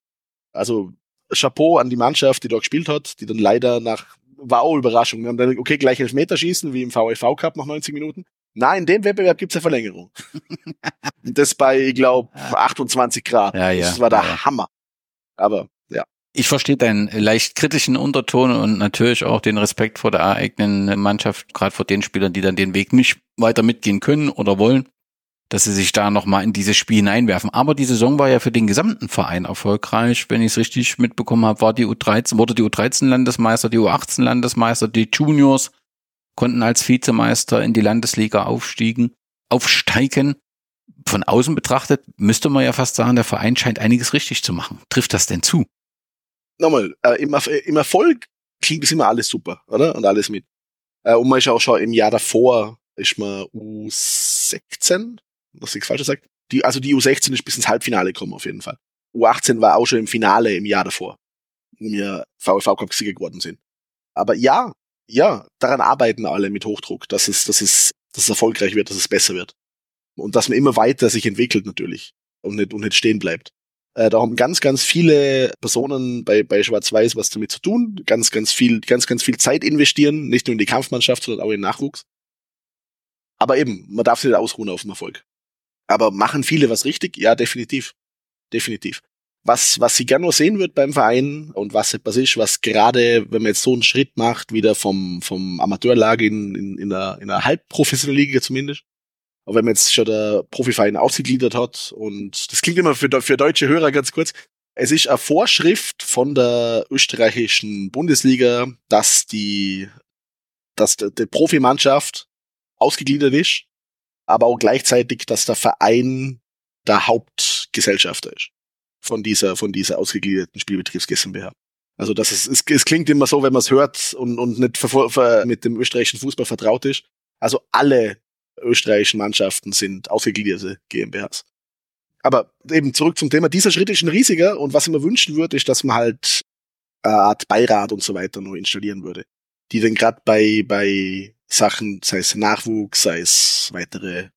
Also Chapeau an die Mannschaft, die da gespielt hat, die dann leider nach, war auch Überraschung. Wir haben dann, okay, gleich Elfmeterschießen, wie im VEV Cup nach 90 Minuten. Nein, in dem Wettbewerb gibt's eine Verlängerung. das bei, ich glaube, 28 Grad. Ja, ja, das war der ja. Hammer. Aber ja, Ich verstehe deinen leicht kritischen Unterton und natürlich auch den Respekt vor der eigenen Mannschaft, gerade vor den Spielern, die dann den Weg nicht weiter mitgehen können oder wollen, dass sie sich da nochmal in dieses Spiel hineinwerfen. Aber die Saison war ja für den gesamten Verein erfolgreich. Wenn ich es richtig mitbekommen habe, war die U13, wurde die U13 Landesmeister, die U18 Landesmeister, die Juniors konnten als Vizemeister in die Landesliga aufstiegen, aufsteigen. Von außen betrachtet müsste man ja fast sagen, der Verein scheint einiges richtig zu machen. Trifft das denn zu? nochmal, äh, im, im Erfolg klingt das immer alles super, oder? Und alles mit. Äh, und man ist auch schon im Jahr davor, ist man U16, was ich falsch gesagt. Die, also die U16 ist bis ins Halbfinale gekommen, auf jeden Fall. U18 war auch schon im Finale im Jahr davor, wo wir VfV Cup Sieger geworden sind. Aber ja, ja, daran arbeiten alle mit Hochdruck, dass es, dass es, dass es erfolgreich wird, dass es besser wird. Und dass man immer weiter sich entwickelt natürlich und nicht, und nicht stehen bleibt. Äh, da haben ganz, ganz viele Personen bei, bei Schwarz-Weiß was damit zu tun. Ganz, ganz viel, ganz, ganz viel Zeit investieren, nicht nur in die Kampfmannschaft, sondern auch in den Nachwuchs. Aber eben, man darf sich nicht ausruhen auf dem Erfolg. Aber machen viele was richtig? Ja, definitiv. Definitiv. Was, was sie gerne nur sehen wird beim Verein und was etwas ist, was gerade, wenn man jetzt so einen Schritt macht, wieder vom, vom Amateurlage in, in, in einer, in einer halbprofessionellen Liga zumindest, auch wenn man jetzt schon der Profiverein ausgegliedert hat und das klingt immer für, für deutsche Hörer ganz kurz. Es ist eine Vorschrift von der österreichischen Bundesliga, dass die, dass die, die Profimannschaft ausgegliedert ist, aber auch gleichzeitig, dass der Verein der Hauptgesellschafter ist von dieser, von dieser ausgegliederten Spielbetriebs GmbH. Also das ist, es, es klingt immer so, wenn man es hört und, und nicht ver, ver, mit dem österreichischen Fußball vertraut ist. Also alle österreichischen Mannschaften sind ausgegliederte GmbHs. Aber eben zurück zum Thema, dieser Schritt ist ein riesiger und was ich mir wünschen würde, ist, dass man halt eine Art Beirat und so weiter noch installieren würde. Die dann gerade bei, bei Sachen, sei es Nachwuchs, sei es weitere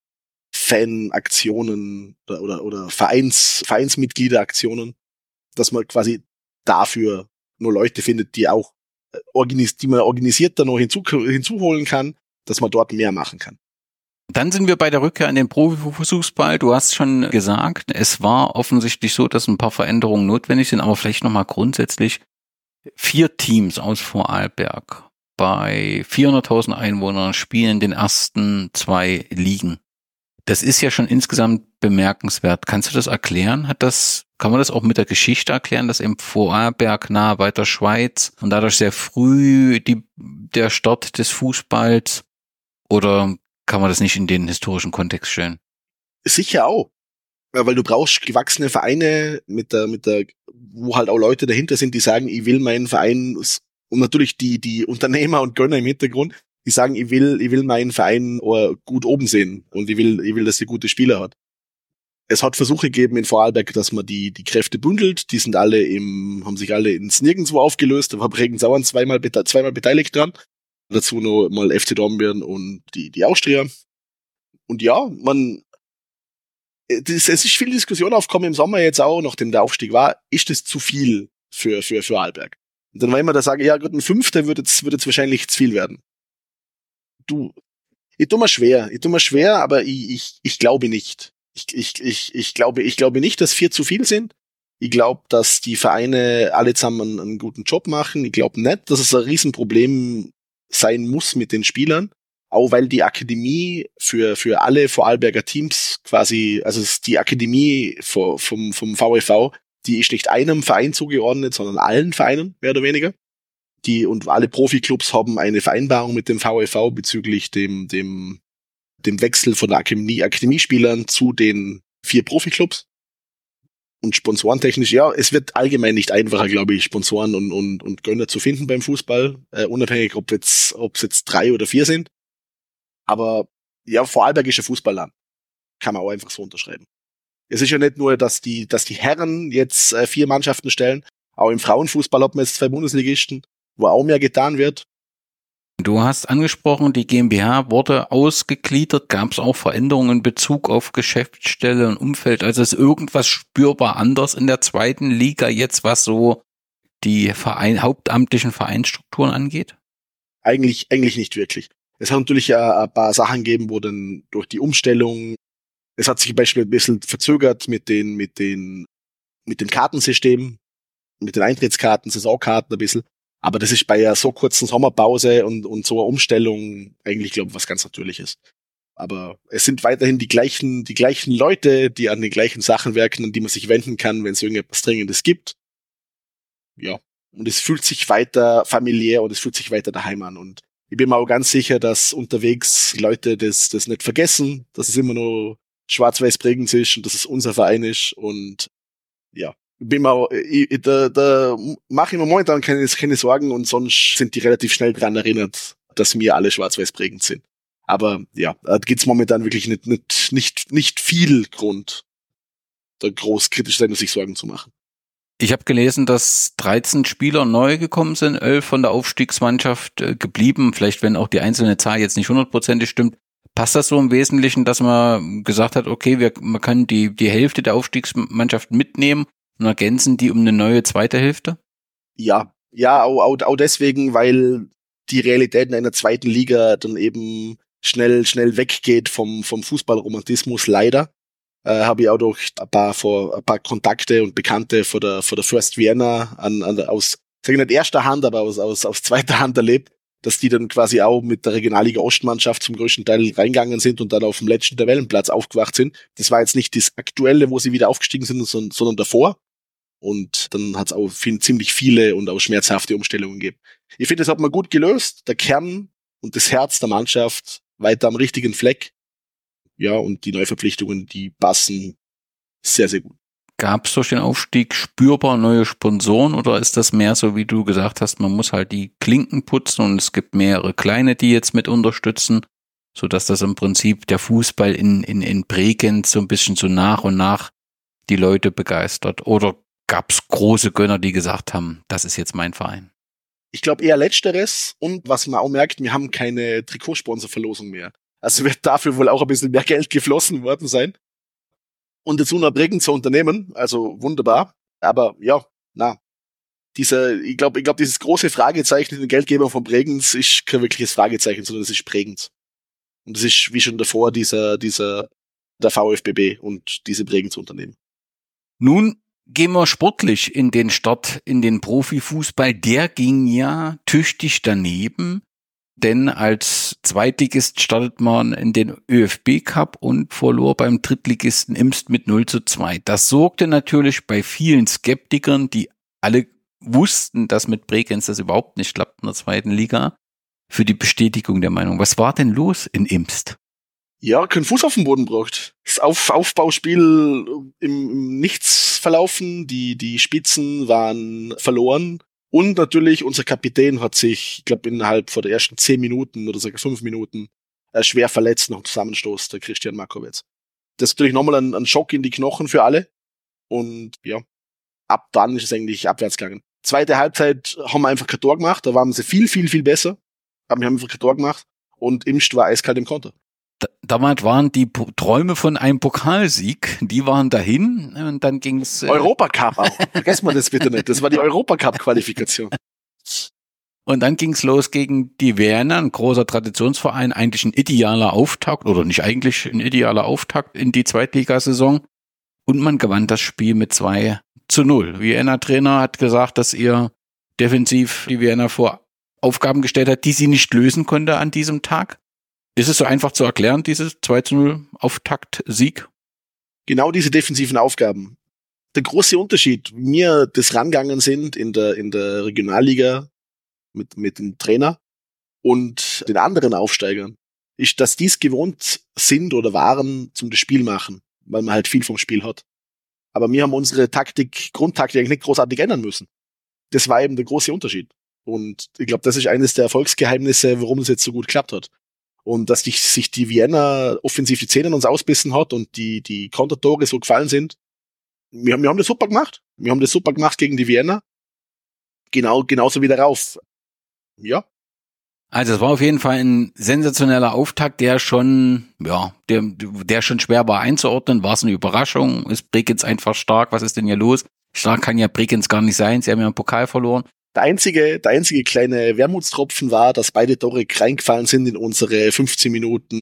Fanaktionen oder, oder, oder Vereins, Vereinsmitgliederaktionen, dass man quasi dafür nur Leute findet, die auch äh, die man organisierter noch hinzu hinzuholen kann, dass man dort mehr machen kann. Dann sind wir bei der Rückkehr in den Profifußball. Du hast schon gesagt, es war offensichtlich so, dass ein paar Veränderungen notwendig sind, aber vielleicht nochmal grundsätzlich vier Teams aus Vorarlberg bei 400.000 Einwohnern spielen den ersten zwei Ligen. Das ist ja schon insgesamt bemerkenswert. Kannst du das erklären? Hat das, kann man das auch mit der Geschichte erklären, dass im Vorarlberg nahe bei der Schweiz und dadurch sehr früh die, der Start des Fußballs oder kann man das nicht in den historischen Kontext stellen? Sicher auch. Weil du brauchst gewachsene Vereine mit der, mit der, wo halt auch Leute dahinter sind, die sagen, ich will meinen Verein und natürlich die, die Unternehmer und Gönner im Hintergrund, die sagen, ich will, ich will meinen Verein oh, gut oben sehen und ich will, ich will, dass er gute Spieler hat. Es hat Versuche gegeben in Vorarlberg, dass man die, die Kräfte bündelt. Die sind alle im, haben sich alle ins Nirgendwo aufgelöst. Da war Bregenzauern zweimal, zweimal beteiligt dran. Dazu noch mal FC Dornbirn und die, die Austria. Und ja, man, das, es ist viel Diskussion aufgekommen im Sommer jetzt auch, nachdem der Aufstieg war. Ist das zu viel für, für, für Arlberg? Und dann war immer da sagen, ja gut, ein Fünfter wird jetzt, wird jetzt wahrscheinlich zu viel werden. Du, ich tu mir schwer, ich tu mir schwer, aber ich, ich, ich glaube nicht. Ich, ich, ich, ich glaube, ich glaube nicht, dass vier zu viel sind. Ich glaube, dass die Vereine alle zusammen einen, guten Job machen. Ich glaube nicht, dass es ein Riesenproblem sein muss mit den Spielern. Auch weil die Akademie für, für alle Vorarlberger Teams quasi, also die Akademie vom, vom, vom VEV, die ist nicht einem Verein zugeordnet, sondern allen Vereinen, mehr oder weniger. Die, und alle Profiklubs haben eine Vereinbarung mit dem VEV bezüglich dem, dem, dem Wechsel von Akademie, Akademiespielern zu den vier Profiklubs. Und sponsorentechnisch, ja, es wird allgemein nicht einfacher, glaube ich, Sponsoren und, und, und Gönner zu finden beim Fußball, äh, unabhängig, ob jetzt, ob es jetzt drei oder vier sind. Aber ja, Vorarlbergische Fußballland kann man auch einfach so unterschreiben. Es ist ja nicht nur, dass die, dass die Herren jetzt äh, vier Mannschaften stellen, auch im Frauenfußball hat man jetzt zwei Bundesligisten, wo auch mehr getan wird. Du hast angesprochen, die GmbH wurde ausgegliedert. Gab es auch Veränderungen in Bezug auf Geschäftsstelle und Umfeld? Also ist irgendwas spürbar anders in der zweiten Liga jetzt, was so die Verein, hauptamtlichen Vereinsstrukturen angeht? Eigentlich, eigentlich nicht wirklich. Es hat natürlich ein, ein paar Sachen gegeben, wo dann durch die Umstellung, es hat sich zum Beispiel ein bisschen verzögert mit den, mit den, mit dem Kartensystem, mit den Eintrittskarten, Saisonkarten ein bisschen. Aber das ist bei einer so kurzen Sommerpause und, und so einer Umstellung eigentlich, glaube ich, was ganz Natürliches. Aber es sind weiterhin die gleichen, die gleichen Leute, die an den gleichen Sachen werken, an die man sich wenden kann, wenn es irgendetwas Dringendes gibt. Ja. Und es fühlt sich weiter familiär und es fühlt sich weiter daheim an. Und ich bin mir auch ganz sicher, dass unterwegs Leute das, das nicht vergessen, dass es immer nur schwarz-weiß prägend ist und dass es unser Verein ist. Und ja, bin mal, ich, da, da mache ich mir momentan keine, keine Sorgen und sonst sind die relativ schnell dran erinnert, dass wir alle schwarz-weiß prägend sind. Aber ja, da gibt's momentan wirklich nicht, nicht, nicht, nicht viel Grund, da groß kritisch sein und sich Sorgen zu machen. Ich habe gelesen, dass 13 Spieler neu gekommen sind, 11 von der Aufstiegsmannschaft äh, geblieben. Vielleicht, wenn auch die einzelne Zahl jetzt nicht hundertprozentig stimmt. Passt das so im Wesentlichen, dass man gesagt hat, okay, wir, man kann die, die Hälfte der Aufstiegsmannschaft mitnehmen und ergänzen die um eine neue zweite Hälfte? Ja, ja, auch, auch, auch deswegen, weil die Realität in einer zweiten Liga dann eben schnell, schnell weggeht vom, vom Fußballromantismus, leider. Äh, habe ich auch durch ein paar, vor, ein paar Kontakte und Bekannte vor der, vor der First Vienna an, an aus, sag ich nicht erster Hand, aber aus, aus, aus zweiter Hand erlebt, dass die dann quasi auch mit der Regionalliga Ostmannschaft zum größten Teil reingegangen sind und dann auf dem letzten Tabellenplatz aufgewacht sind. Das war jetzt nicht das aktuelle, wo sie wieder aufgestiegen sind, sondern, sondern davor. Und dann hat es auch viel, ziemlich viele und auch schmerzhafte Umstellungen gegeben. Ich finde, das hat man gut gelöst. Der Kern und das Herz der Mannschaft weiter am richtigen Fleck. Ja, und die Neuverpflichtungen, die passen sehr, sehr gut. Gab es durch den Aufstieg spürbar neue Sponsoren oder ist das mehr so, wie du gesagt hast, man muss halt die Klinken putzen und es gibt mehrere kleine, die jetzt mit unterstützen, so dass das im Prinzip der Fußball in, in, in Bregenz so ein bisschen so nach und nach die Leute begeistert? Oder gab es große Gönner, die gesagt haben, das ist jetzt mein Verein? Ich glaube eher letzteres und was man auch merkt, wir haben keine Trikotsponsorverlosung mehr. Also wird dafür wohl auch ein bisschen mehr Geld geflossen worden sein. Und dazu noch Bregenz zu unternehmen, also wunderbar. Aber ja, na, dieser, ich glaube, ich glaube, dieses große Fragezeichen in den Geldgebern von Bregenz ist kein wirkliches Fragezeichen, sondern das ist Bregenz. Und das ist wie schon davor dieser, dieser, der VfBB und diese Bregenz Unternehmen. Nun Gehen wir sportlich in den Start, in den Profifußball. Der ging ja tüchtig daneben, denn als Zweitligist startet man in den ÖFB Cup und verlor beim Drittligisten Imst mit 0 zu 2. Das sorgte natürlich bei vielen Skeptikern, die alle wussten, dass mit Bregenz das überhaupt nicht klappt in der zweiten Liga, für die Bestätigung der Meinung. Was war denn los in Imst? ja, keinen Fuß auf den Boden braucht. Das Auf Aufbauspiel im, im Nichts verlaufen, die, die Spitzen waren verloren. Und natürlich, unser Kapitän hat sich, ich glaube, innerhalb von der ersten zehn Minuten oder sogar fünf Minuten äh, schwer verletzt nach dem Zusammenstoß, der Christian Markowitz. Das ist natürlich nochmal ein, ein Schock in die Knochen für alle. Und ja, ab dann ist es eigentlich abwärts gegangen. Zweite Halbzeit haben wir einfach kein Tor gemacht, da waren sie viel, viel, viel besser. Aber wir haben einfach kein Tor gemacht und Imst war eiskalt im Konter damals waren die Träume von einem Pokalsieg, die waren dahin und dann ging's. Äh Europacup auch. Vergessen wir das bitte nicht. Das war die Europacup-Qualifikation. Und dann ging's los gegen die Werner, ein großer Traditionsverein, eigentlich ein idealer Auftakt oder nicht eigentlich ein idealer Auftakt in die Zweitligasaison. Und man gewann das Spiel mit zwei zu null. Vienna Trainer hat gesagt, dass ihr defensiv die Vienna vor Aufgaben gestellt hat, die sie nicht lösen konnte an diesem Tag. Ist es so einfach zu erklären, dieses 2 zu 0 Auftakt-Sieg? Genau diese defensiven Aufgaben. Der große Unterschied, mir das rangegangen sind in der, in der Regionalliga mit, mit dem Trainer und den anderen Aufsteigern, ist, dass dies gewohnt sind oder waren zum das Spiel machen, weil man halt viel vom Spiel hat. Aber wir haben unsere Taktik, Grundtaktik eigentlich nicht großartig ändern müssen. Das war eben der große Unterschied. Und ich glaube, das ist eines der Erfolgsgeheimnisse, warum es jetzt so gut geklappt hat. Und dass die, sich die Vienna offensiv die Zähne uns ausbissen hat und die, die Kontertore so gefallen sind. Wir, wir haben das super gemacht. Wir haben das super gemacht gegen die Vienna. Genau, genauso wie darauf. Ja, also es war auf jeden Fall ein sensationeller Auftakt, der schon, ja, der, der schon schwer war einzuordnen. War es eine Überraschung? Ist Bregenz einfach stark? Was ist denn hier los? Stark kann ja Bregenz gar nicht sein. Sie haben ja einen Pokal verloren. Der einzige, der einzige kleine Wermutstropfen war, dass beide Tore reingefallen sind in unsere 15 Minuten,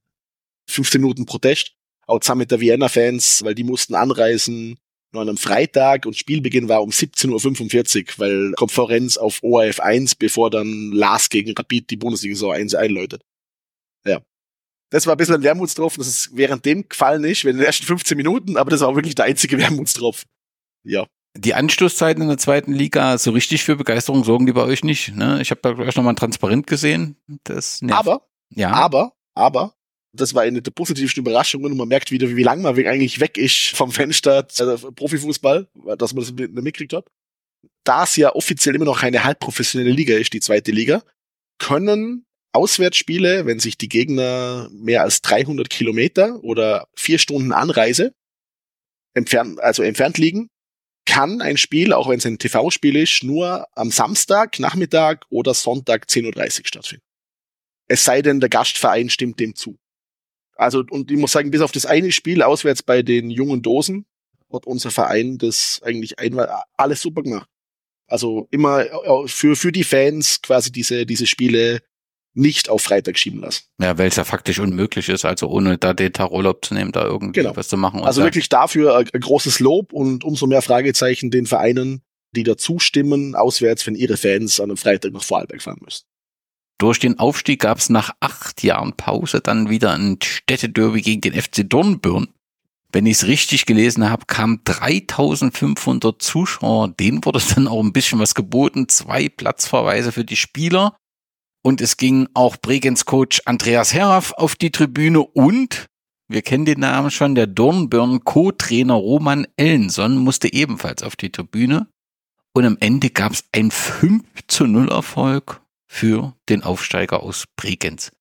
15 Minuten Protest. Auch zusammen mit der Vienna-Fans, weil die mussten anreisen nur an einem Freitag und Spielbeginn war um 17.45 Uhr, weil Konferenz auf ORF 1, bevor dann Lars gegen Rapid die Bundesliga-Saison 1 einläutet. Ja. Das war ein bisschen ein Wermutstropfen, das ist während dem gefallen ist, in den ersten 15 Minuten, aber das war wirklich der einzige Wermutstropfen. Ja. Die Anstoßzeiten in der zweiten Liga, so richtig für Begeisterung sorgen die bei euch nicht. Ne? Ich habe da gleich nochmal ein Transparent gesehen. Das nervt. Aber, ja. aber, aber, das war eine der positivsten Überraschungen und man merkt wieder, wie lange man eigentlich weg ist vom Fenster also Profifußball, dass man das mitgekriegt hat. Da es ja offiziell immer noch eine halbprofessionelle Liga ist, die zweite Liga, können Auswärtsspiele, wenn sich die Gegner mehr als 300 Kilometer oder vier Stunden Anreise entfernt, also entfernt liegen, kann ein Spiel, auch wenn es ein TV-Spiel ist, nur am Samstag, Nachmittag oder Sonntag 10.30 Uhr stattfinden. Es sei denn, der Gastverein stimmt dem zu. Also, und ich muss sagen, bis auf das eine Spiel auswärts bei den jungen Dosen hat unser Verein das eigentlich einmal alles super gemacht. Also immer für, für die Fans quasi diese, diese Spiele nicht auf Freitag schieben lassen. Ja, weil es ja faktisch unmöglich ist, also ohne da den Tag Urlaub zu nehmen, da irgendwie genau. was zu machen. Also wirklich dafür ein, ein großes Lob und umso mehr Fragezeichen den Vereinen, die da zustimmen, auswärts, wenn ihre Fans an einem Freitag nach Vorarlberg fahren müssen. Durch den Aufstieg gab es nach acht Jahren Pause dann wieder ein Städtederby gegen den FC Dornbirn. Wenn ich es richtig gelesen habe, kamen 3500 Zuschauer. Denen wurde dann auch ein bisschen was geboten. Zwei Platzverweise für die Spieler. Und es ging auch Bregenz Coach Andreas Herraff auf die Tribüne und wir kennen den Namen schon, der Dornbirn Co-Trainer Roman Ellenson musste ebenfalls auf die Tribüne. Und am Ende gab es ein 5 zu 0 Erfolg für den Aufsteiger aus Bregenz.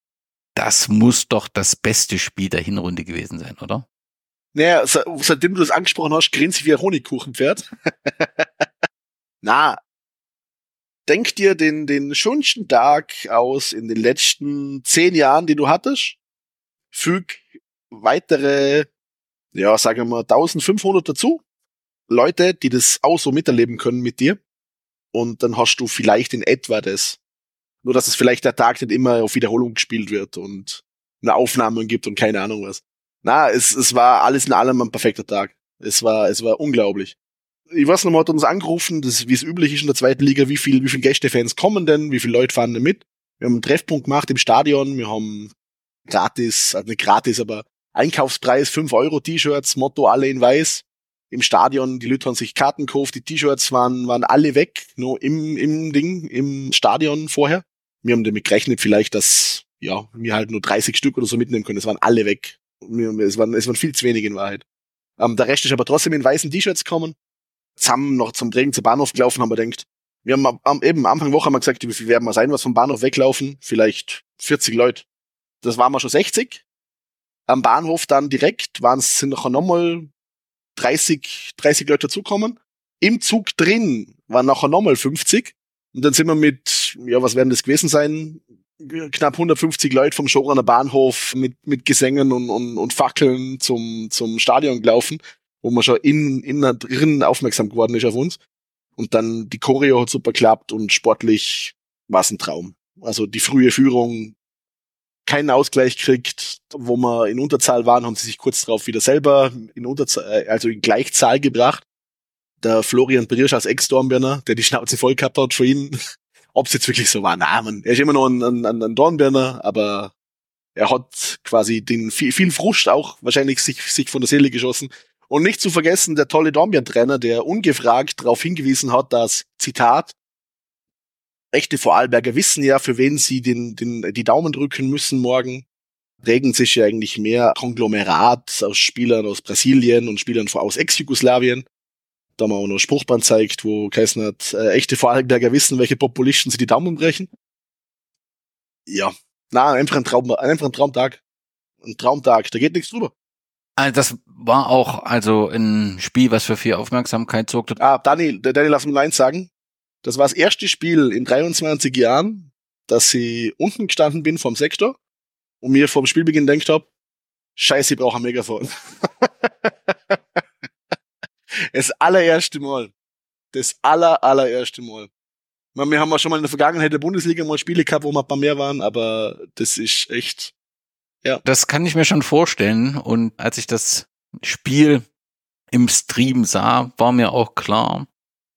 Das muss doch das beste Spiel der Hinrunde gewesen sein, oder? Naja, seitdem du das angesprochen hast, grinst wie ein Honigkuchenpferd. Na, denk dir den, den schönsten Tag aus in den letzten zehn Jahren, die du hattest. Füg weitere, ja, sagen wir mal, 1500 dazu. Leute, die das auch so miterleben können mit dir. Und dann hast du vielleicht in etwa das. Nur, dass es vielleicht der Tag nicht immer auf Wiederholung gespielt wird und eine Aufnahme gibt und keine Ahnung was. Na, es, es war alles in allem ein perfekter Tag. Es war, es war unglaublich. Ich weiß noch mal, hat uns angerufen, das, wie es üblich ist in der zweiten Liga, wie viel, wie viele Gästefans kommen denn, wie viele Leute fahren denn mit. Wir haben einen Treffpunkt gemacht im Stadion, wir haben gratis, also nicht gratis, aber Einkaufspreis 5 Euro T-Shirts, Motto alle in weiß. Im Stadion, die Leute haben sich Karten gekauft, die T-Shirts waren, waren alle weg, nur im, im Ding, im Stadion vorher. Wir haben damit gerechnet vielleicht, dass ja, wir halt nur 30 Stück oder so mitnehmen können. Es waren alle weg. Es waren, es waren viel zu wenig in Wahrheit. Ähm, der Rest ist aber trotzdem in weißen T-Shirts gekommen. Zusammen noch zum Trägen zum Bahnhof gelaufen, haben wir gedacht. Wir haben am, eben Anfang Woche haben wir gesagt, wie viel werden wir sein, was vom Bahnhof weglaufen? Vielleicht 40 Leute. Das waren wir schon 60. Am Bahnhof dann direkt waren es sind nachher nochmal 30, 30 Leute dazukommen. Im Zug drin waren nachher nochmal 50. Und dann sind wir mit, ja, was werden das gewesen sein? Knapp 150 Leute vom Schoraner Bahnhof mit, mit Gesängen und, und, und Fackeln zum, zum Stadion gelaufen, wo man schon in, innen drin aufmerksam geworden ist auf uns. Und dann die Choreo hat super geklappt und sportlich war es ein Traum. Also die frühe Führung, keinen Ausgleich kriegt, wo wir in Unterzahl waren, haben sie sich kurz darauf wieder selber in Unterzahl, äh, also in Gleichzahl gebracht der Florian Briersch als Ex-Dornbirner, der die Schnauze voll gehabt hat für ihn. Ob es jetzt wirklich so war, na, man, er ist immer noch ein, ein, ein Dornbirner, aber er hat quasi den viel, viel Frust auch wahrscheinlich sich, sich von der Seele geschossen. Und nicht zu vergessen, der tolle Dornbirn-Trainer, der ungefragt darauf hingewiesen hat, dass, Zitat, echte Vorarlberger wissen ja, für wen sie den, den, die Daumen drücken müssen morgen. Regen sich ja eigentlich mehr Konglomerat aus Spielern aus Brasilien und Spielern aus Ex-Jugoslawien da wir auch noch Spruchband zeigt, wo geheißen hat, äh, echte Vorarlberger wissen, welche Populisten sie die Daumen brechen. Ja, Na, einfach ein Traum, einfach ein Traumtag. Ein Traumtag, da geht nichts drüber. Also das war auch also ein Spiel, was für viel Aufmerksamkeit sorgte. Ah, Dani, Dani, lass mich eins sagen. Das war das erste Spiel in 23 Jahren, dass ich unten gestanden bin vom Sektor und mir vom Spielbeginn denkt habe, scheiße, ich brauche ein Megafon. das allererste Mal. Das aller, allererste Mal. meine, wir haben ja schon mal in der Vergangenheit der Bundesliga mal Spiele gehabt, wo wir ein paar mehr waren, aber das ist echt, ja. Das kann ich mir schon vorstellen. Und als ich das Spiel im Stream sah, war mir auch klar,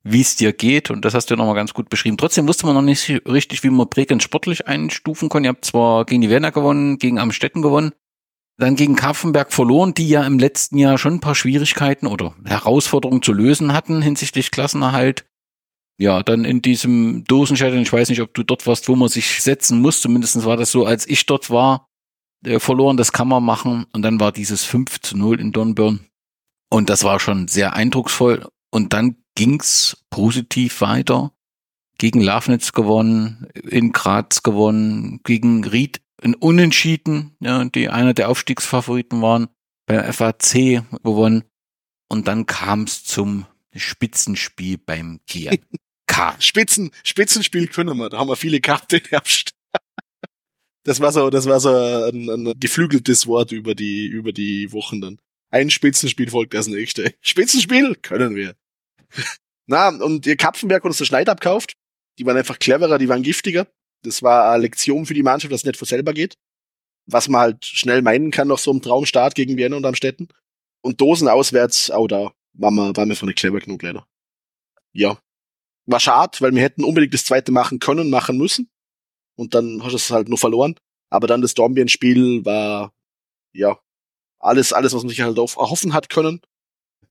wie es dir geht. Und das hast du nochmal ganz gut beschrieben. Trotzdem wusste man noch nicht richtig, wie man Bregenz sportlich einstufen kann. Ihr habt zwar gegen die Werner gewonnen, gegen Amstetten gewonnen, dann gegen Kaffenberg verloren, die ja im letzten Jahr schon ein paar Schwierigkeiten oder Herausforderungen zu lösen hatten hinsichtlich Klassenerhalt. Ja, dann in diesem Dosenstadion, ich weiß nicht, ob du dort warst, wo man sich setzen muss, zumindest war das so, als ich dort war, äh, verloren, das kann man machen. Und dann war dieses 5 zu 0 in Dornbirn. Und das war schon sehr eindrucksvoll. Und dann ging's positiv weiter. Gegen Lafnitz gewonnen, in Graz gewonnen, gegen Ried ein Unentschieden, ja, die einer der Aufstiegsfavoriten waren, beim FAC gewonnen. Und dann kam es zum Spitzenspiel beim GRK. Spitzen, Spitzenspiel können wir, da haben wir viele Karten Herbst. Das war so, das war so ein, ein geflügeltes Wort über die, über die Wochen dann. Ein Spitzenspiel folgt das nächste. Spitzenspiel können wir. Na, und ihr Kapfenberg uns der Schneid abkauft. Die waren einfach cleverer, die waren giftiger. Das war eine Lektion für die Mannschaft, dass es nicht von selber geht. Was man halt schnell meinen kann nach so einem Traumstart gegen Vienna und Amstetten. Und Dosen auswärts, auch da war man, war mir von nicht clever genug leider. Ja. War schade, weil wir hätten unbedingt das zweite machen können, machen müssen. Und dann hast du es halt nur verloren. Aber dann das Dornbirn-Spiel war, ja, alles, alles, was man sich halt erhoffen hat können.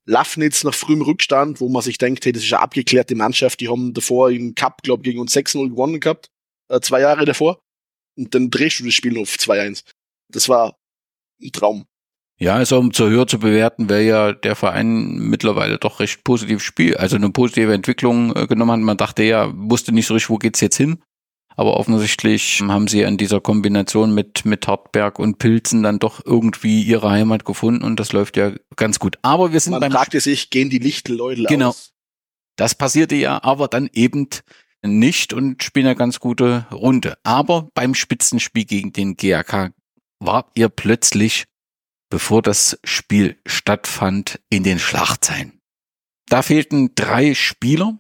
Lafnitz nach frühem Rückstand, wo man sich denkt, hey, das ist eine abgeklärte Mannschaft, die haben davor im Cup, glaube gegen uns 6-0 gewonnen gehabt äh, zwei Jahre davor. Und dann drehst du das Spiel auf 2-1. Das war ein Traum. Ja, also um zur Höhe zu bewerten, wäre ja der Verein mittlerweile doch recht positiv Spiel, also eine positive Entwicklung äh, genommen hat. Man dachte ja, wusste nicht so richtig, wo geht's jetzt hin. Aber offensichtlich haben sie an dieser Kombination mit, mit Hartberg und Pilzen dann doch irgendwie ihre Heimat gefunden und das läuft ja ganz gut. Aber wir sind Man beim fragte sich, gehen die Lichtelleute Genau. aus? Das passierte ja aber dann eben nicht und spielen eine ganz gute Runde. Aber beim Spitzenspiel gegen den GAK wart ihr plötzlich, bevor das Spiel stattfand, in den Schlachtzeilen. Da fehlten drei Spieler.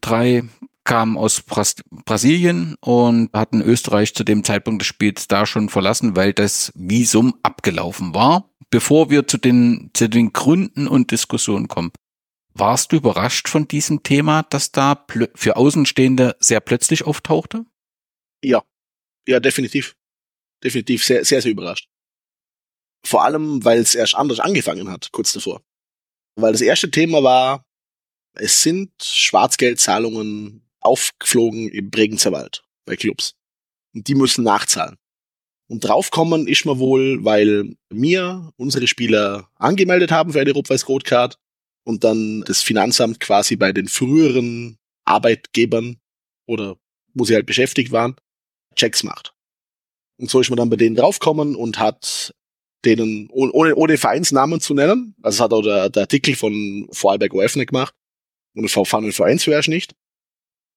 Drei kamen aus Bras Brasilien und hatten Österreich zu dem Zeitpunkt des Spiels da schon verlassen, weil das Visum abgelaufen war. Bevor wir zu den, zu den Gründen und Diskussionen kommen, warst du überrascht von diesem Thema, das da für Außenstehende sehr plötzlich auftauchte? Ja. Ja, definitiv. Definitiv sehr, sehr, sehr überrascht. Vor allem, weil es erst anders angefangen hat, kurz davor. Weil das erste Thema war, es sind Schwarzgeldzahlungen aufgeflogen im Bregenzer Wald bei Clubs. Und die müssen nachzahlen. Und draufkommen ist man wohl, weil mir unsere Spieler angemeldet haben für eine Rot-Weiß-Rot-Card und dann das Finanzamt quasi bei den früheren Arbeitgebern oder wo sie halt beschäftigt waren, Checks macht. Und so ist man dann bei denen draufkommen und hat denen, ohne, ohne Vereinsnamen zu nennen, also das hat auch der, der Artikel von Vorarlberg OF nicht gemacht und von den Vereinsverherrsch nicht,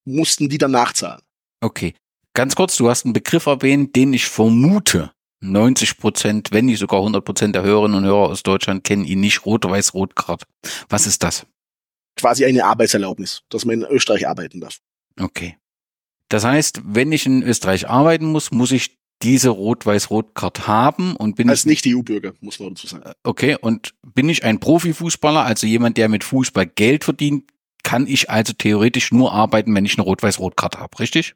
mussten die dann nachzahlen. Okay. Ganz kurz, du hast einen Begriff erwähnt, den ich vermute, 90 Prozent, wenn nicht sogar 100 Prozent der Hörerinnen und Hörer aus Deutschland kennen ihn nicht. Rot-Weiß-Rot-Card. Was ist das? Quasi eine Arbeitserlaubnis, dass man in Österreich arbeiten darf. Okay. Das heißt, wenn ich in Österreich arbeiten muss, muss ich diese Rot-Weiß-Rot-Card haben und bin als nicht EU-Bürger, muss man dazu sagen. Okay, und bin ich ein Profifußballer, also jemand, der mit Fußball Geld verdient, kann ich also theoretisch nur arbeiten, wenn ich eine Rot-Weiß-Rot-Card habe, richtig?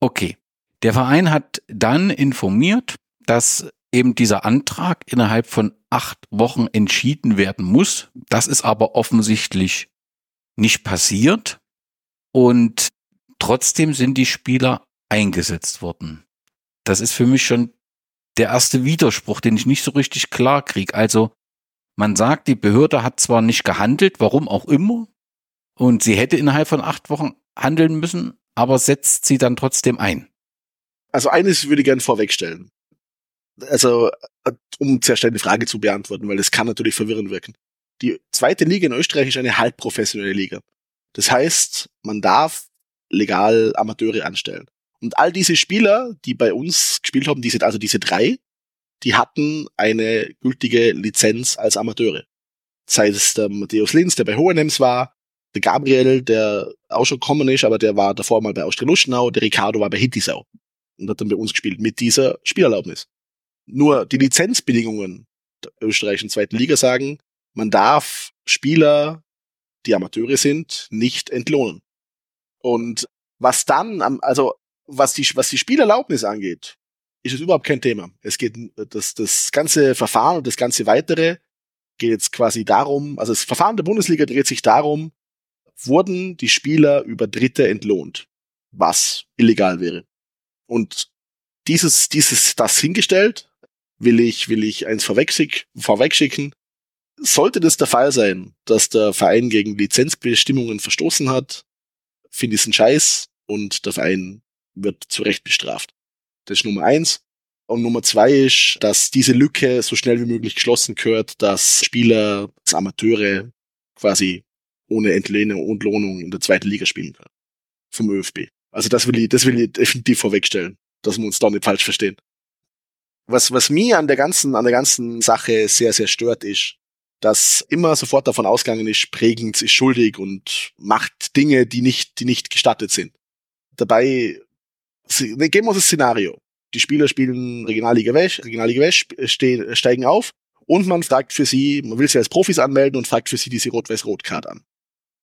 Okay. Der Verein hat dann informiert, dass eben dieser Antrag innerhalb von acht Wochen entschieden werden muss. Das ist aber offensichtlich nicht passiert. Und trotzdem sind die Spieler eingesetzt worden. Das ist für mich schon der erste Widerspruch, den ich nicht so richtig klar kriege. Also man sagt, die Behörde hat zwar nicht gehandelt, warum auch immer, und sie hätte innerhalb von acht Wochen handeln müssen, aber setzt sie dann trotzdem ein. Also eines würde ich gerne vorwegstellen. Also, äh, um zuerst eine Frage zu beantworten, weil das kann natürlich verwirrend wirken. Die zweite Liga in Österreich ist eine halbprofessionelle Liga. Das heißt, man darf legal Amateure anstellen. Und all diese Spieler, die bei uns gespielt haben, diese, also diese drei, die hatten eine gültige Lizenz als Amateure. Sei es der Matthäus Linz, der bei Hohenems war, der Gabriel, der auch schon gekommen ist, aber der war davor mal bei Austria Luschenau, der Ricardo war bei Hittisau und hat dann bei uns gespielt mit dieser Spielerlaubnis. Nur die Lizenzbedingungen der österreichischen zweiten Liga sagen, man darf Spieler, die Amateure sind, nicht entlohnen. Und was dann, also was die, was die Spielerlaubnis angeht, ist es überhaupt kein Thema. Es geht, das, das ganze Verfahren und das ganze weitere geht jetzt quasi darum, also das Verfahren der Bundesliga dreht sich darum, wurden die Spieler über Dritte entlohnt, was illegal wäre. Und dieses, dieses, das hingestellt, will ich, will ich eins vorwegschick, vorwegschicken. Sollte das der Fall sein, dass der Verein gegen Lizenzbestimmungen verstoßen hat, finde ich es ein Scheiß und der Verein wird zu Recht bestraft. Das ist Nummer eins. Und Nummer zwei ist, dass diese Lücke so schnell wie möglich geschlossen gehört, dass Spieler, als Amateure quasi ohne Entlehnung und Lohnung in der zweiten Liga spielen können. Vom ÖFB. Also das will ich, das will ich definitiv vorwegstellen, dass wir uns da nicht falsch verstehen. Was, was mir an der ganzen, an der ganzen Sache sehr, sehr stört, ist, dass immer sofort davon ausgegangen ist, Prägens ist schuldig und macht Dinge, die nicht, die nicht gestattet sind. Dabei, geben wir uns das Szenario. Die Spieler spielen Regionalliga West, Regionalliga West, steigen auf und man fragt für sie, man will sie als Profis anmelden und fragt für sie diese Rot-Weiß-Rot-Card an.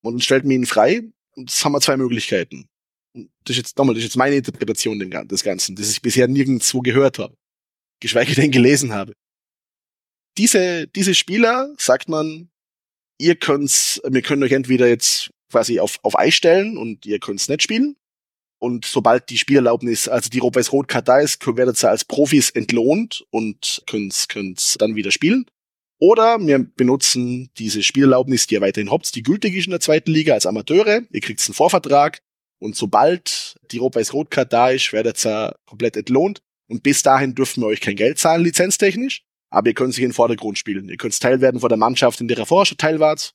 Und dann stellt man ihn frei und das haben wir zwei Möglichkeiten. Das ist jetzt, nochmal, das ist jetzt meine Interpretation des Ganzen, das ich bisher nirgendwo gehört habe geschweige denn gelesen habe. Diese, diese Spieler, sagt man, ihr könnt's, wir können euch entweder jetzt quasi auf, auf Eis stellen und ihr könnt's nicht spielen. Und sobald die Spielerlaubnis, also die Rot-Weiß-Rot-Karte da ist, werdet ihr als Profis entlohnt und könnt's, könnt's dann wieder spielen. Oder wir benutzen diese Spielerlaubnis, die ihr weiterhin habt, die gültig ist in der zweiten Liga als Amateure. Ihr kriegt einen Vorvertrag und sobald die Rot-Weiß-Rot-Karte da ist, werdet ihr komplett entlohnt. Und bis dahin dürfen wir euch kein Geld zahlen, lizenztechnisch. Aber ihr könnt sich in den Vordergrund spielen. Ihr könnt Teil werden von der Mannschaft, in der ihr vorher schon Teil wart.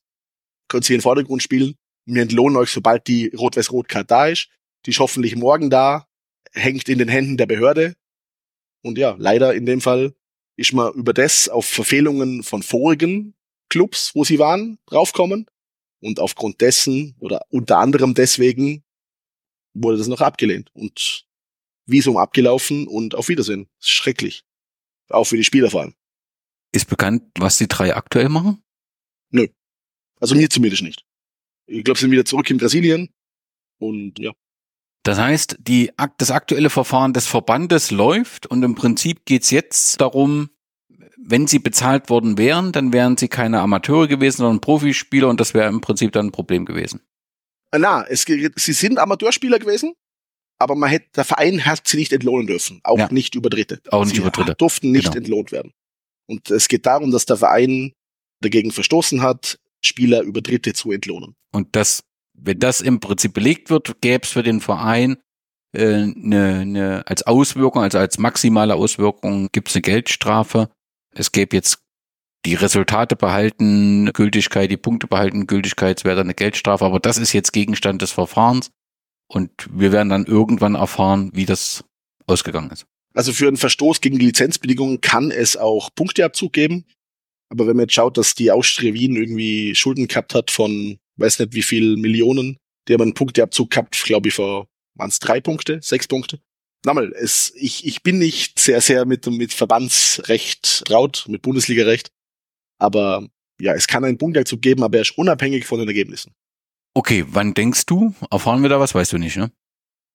Könnt sich in den Vordergrund spielen. Wir entlohnen euch, sobald die Rot-Weiß-Rot-Card da ist. Die ist hoffentlich morgen da. Hängt in den Händen der Behörde. Und ja, leider in dem Fall ist man über das auf Verfehlungen von vorigen Clubs, wo sie waren, draufkommen. Und aufgrund dessen oder unter anderem deswegen wurde das noch abgelehnt. Und Visum abgelaufen und auf Wiedersehen. Schrecklich. Auch für die Spieler vor allem. Ist bekannt, was die drei aktuell machen? Nö. Also mir zumindest nicht. Ich glaube, sie sind wieder zurück in Brasilien und ja. Das heißt, die, das aktuelle Verfahren des Verbandes läuft und im Prinzip geht's jetzt darum, wenn sie bezahlt worden wären, dann wären sie keine Amateure gewesen, sondern Profispieler und das wäre im Prinzip dann ein Problem gewesen. Na, es, sie sind Amateurspieler gewesen, aber man hätte, der Verein hat sie nicht entlohnen dürfen, auch ja. nicht über Dritte. Auch nicht sie über Dritte. durften nicht genau. entlohnt werden. Und es geht darum, dass der Verein dagegen verstoßen hat, Spieler über Dritte zu entlohnen. Und das, wenn das im Prinzip belegt wird, gäbe es für den Verein äh, ne, ne, als Auswirkung, also als maximale Auswirkung, gibt es eine Geldstrafe. Es gäbe jetzt die Resultate behalten Gültigkeit, die Punkte behalten Gültigkeit, es wäre dann eine Geldstrafe, aber das ist jetzt Gegenstand des Verfahrens. Und wir werden dann irgendwann erfahren, wie das ausgegangen ist. Also für einen Verstoß gegen die Lizenzbedingungen kann es auch Punkteabzug geben. Aber wenn man jetzt schaut, dass die Austria Wien irgendwie Schulden gehabt hat von, weiß nicht wie viel Millionen, die haben einen Punkteabzug gehabt, glaube ich, vor, waren es drei Punkte, sechs Punkte. Nochmal, es, ich, ich bin nicht sehr, sehr mit, mit Verbandsrecht traut, mit Bundesligarecht. Aber ja, es kann einen Punkteabzug geben, aber er ist unabhängig von den Ergebnissen. Okay, wann denkst du? Erfahren wir da was? Weißt du nicht, ne?